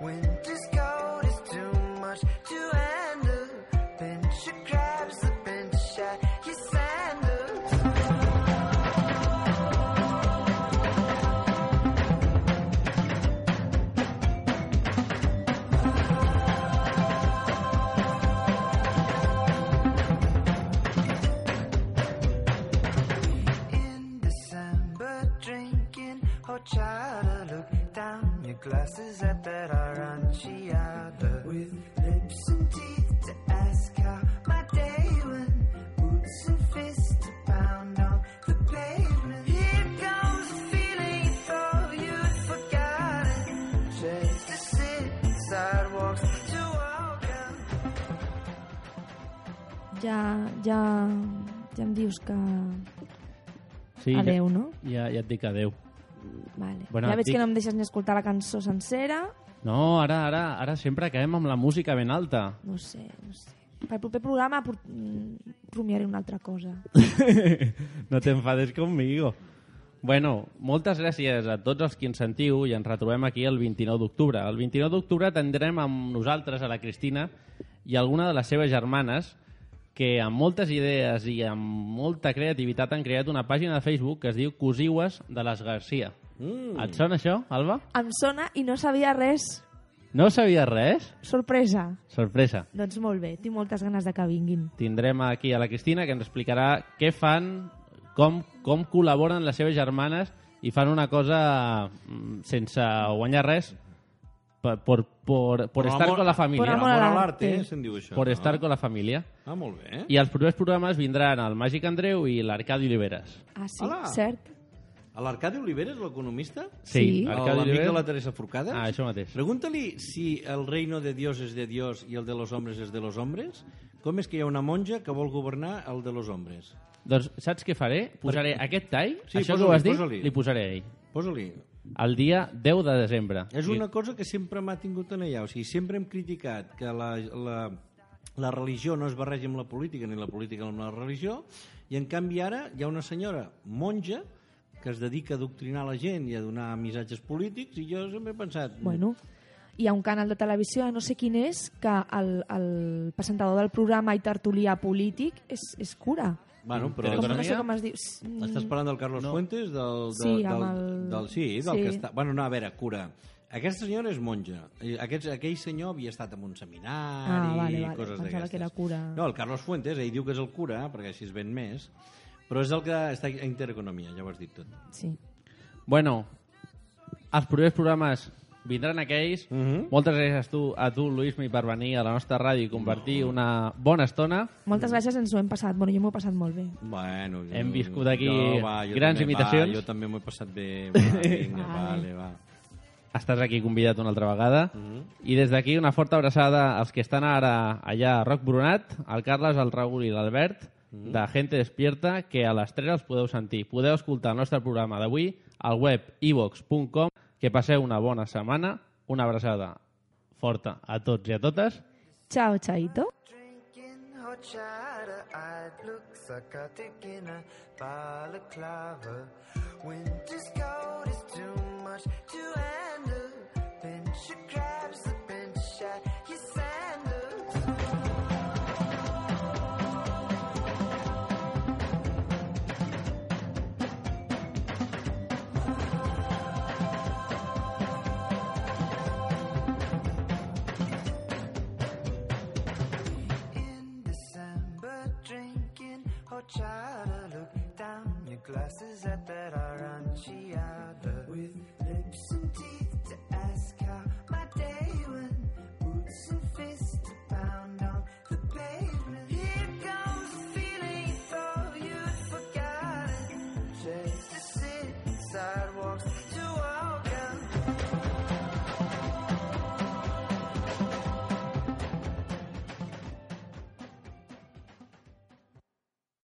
Winter's cold is too much to handle. Glasses at that aranciata. With lips and teeth to ask how my day went. Boots and fists to pound on the pavement. Here comes a feeling you thought you'd forgotten. Chase to sit in sidewalks to walk out. Ja, ja, ja em dius que... Sí, Adeu, no? Ja, ja et dic adeu. Vale. Bueno, ja veig dic- que no em deixes ni escoltar la cançó sencera. No, ara, ara, ara sempre acabem amb la música ben alta. No sé, no sé. Per proper programa por- mm, rumiaré una altra cosa. <laughs> no t'enfades conmigo. Bueno, moltes gràcies a tots els que ens sentiu i ens retrobem aquí el 29 d'octubre. El 29 d'octubre tindrem amb nosaltres a la Cristina i alguna de les seves germanes que amb moltes idees i amb molta creativitat han creat una pàgina de Facebook que es diu Cosiues de les Garcia. Mm. Et sona això, Alba? Em sona i no sabia res. No sabies res? Sorpresa. Sorpresa. Doncs molt bé, tinc moltes ganes de que vinguin. tindrem aquí a la Cristina que ens explicarà què fan, com, com col·laboren les seves germanes i fan una cosa mm, sense guanyar res por, por, por, por Por estar amor- con la familia. por amor al arte, eh, se'n diu això, Por no? estar con la familia. Ah, molt bé. I els propers programes vindran el Màgic Andreu i l'Arcadi Oliveres. Ah, sí, Hola. cert. A l'Arcadi Oliveres, l'economista? Sí, Sí. Arcadi L'amic Oliveres. de la Teresa Forcada? Ah, això mateix. Pregunta-li si el reino de Dios és de Dios i el de los hombres és de los hombres. Com és que hi ha una monja que vol governar el de los hombres? Doncs saps què faré? Posaré Per- aquest tall, Sí, això que ho has dit, posa-li. li posaré a ell. Posa-li. El dia 10 de desembre. És una cosa que sempre m'ha tingut en allà. O sigui, sempre hem criticat que la, la, la religió no es barreja amb la política ni la política amb la religió i en canvi ara hi ha una senyora monja que es dedica a adoctrinar la gent i a donar missatges polítics i jo sempre he pensat... Bueno, hi ha un canal de televisió, no sé quin és, que el, el presentador del programa i tertulià polític és, és cura. Bueno, però... Com, no sé com es diu. Estàs parlant del Carlos No. Fuentes? Del, del, Sí, del, el- del, sí, del sí. que està... Bueno, no, a veure, cura. Aquesta senyora és monja. I Aquest, aquell senyor havia estat en un seminari Ah, vale, i vale. coses Pensava d'aquestes. que era cura. No, el Carlos Fuentes, ell diu que és el cura, perquè així es ven més, però és el que està a Intereconomia, ja ho has dit tot. Sí. Bueno, els propers programes vindran aquells. Mhm. Moltes gràcies a tu, a tu Luismi, per venir a la nostra ràdio i compartir una bona estona. Moltes gràcies, ens ho hem passat. Bueno, jo m'ho he passat molt bé. Bueno, jo, Hem viscut aquí jo, va, jo grans també, imitacions. Va, jo també m'ho he passat bé. Va, <laughs> vinga, Vale. vale, va. Estàs aquí convidat una altra vegada. Mhm. I des d'aquí una forta abraçada als que estan ara allà a Roc Brunat, al Carles, al Raül i l'Albert, Mhm. de Gente Despierta, que a les 3 els podeu sentir. Podeu escoltar el nostre programa d'avui al web ivox.com. Que passeu una bona setmana. Una abraçada forta a tots i a totes. Ciao, Chaito. horchata, I'd look psychotic in a balaclava. Winter's cold is too much to handle. Pinch crabs, the pinch at don't try to look down. Your glasses at that aranciada with lips and teeth to ask how my day went. Boots and fists to pound on.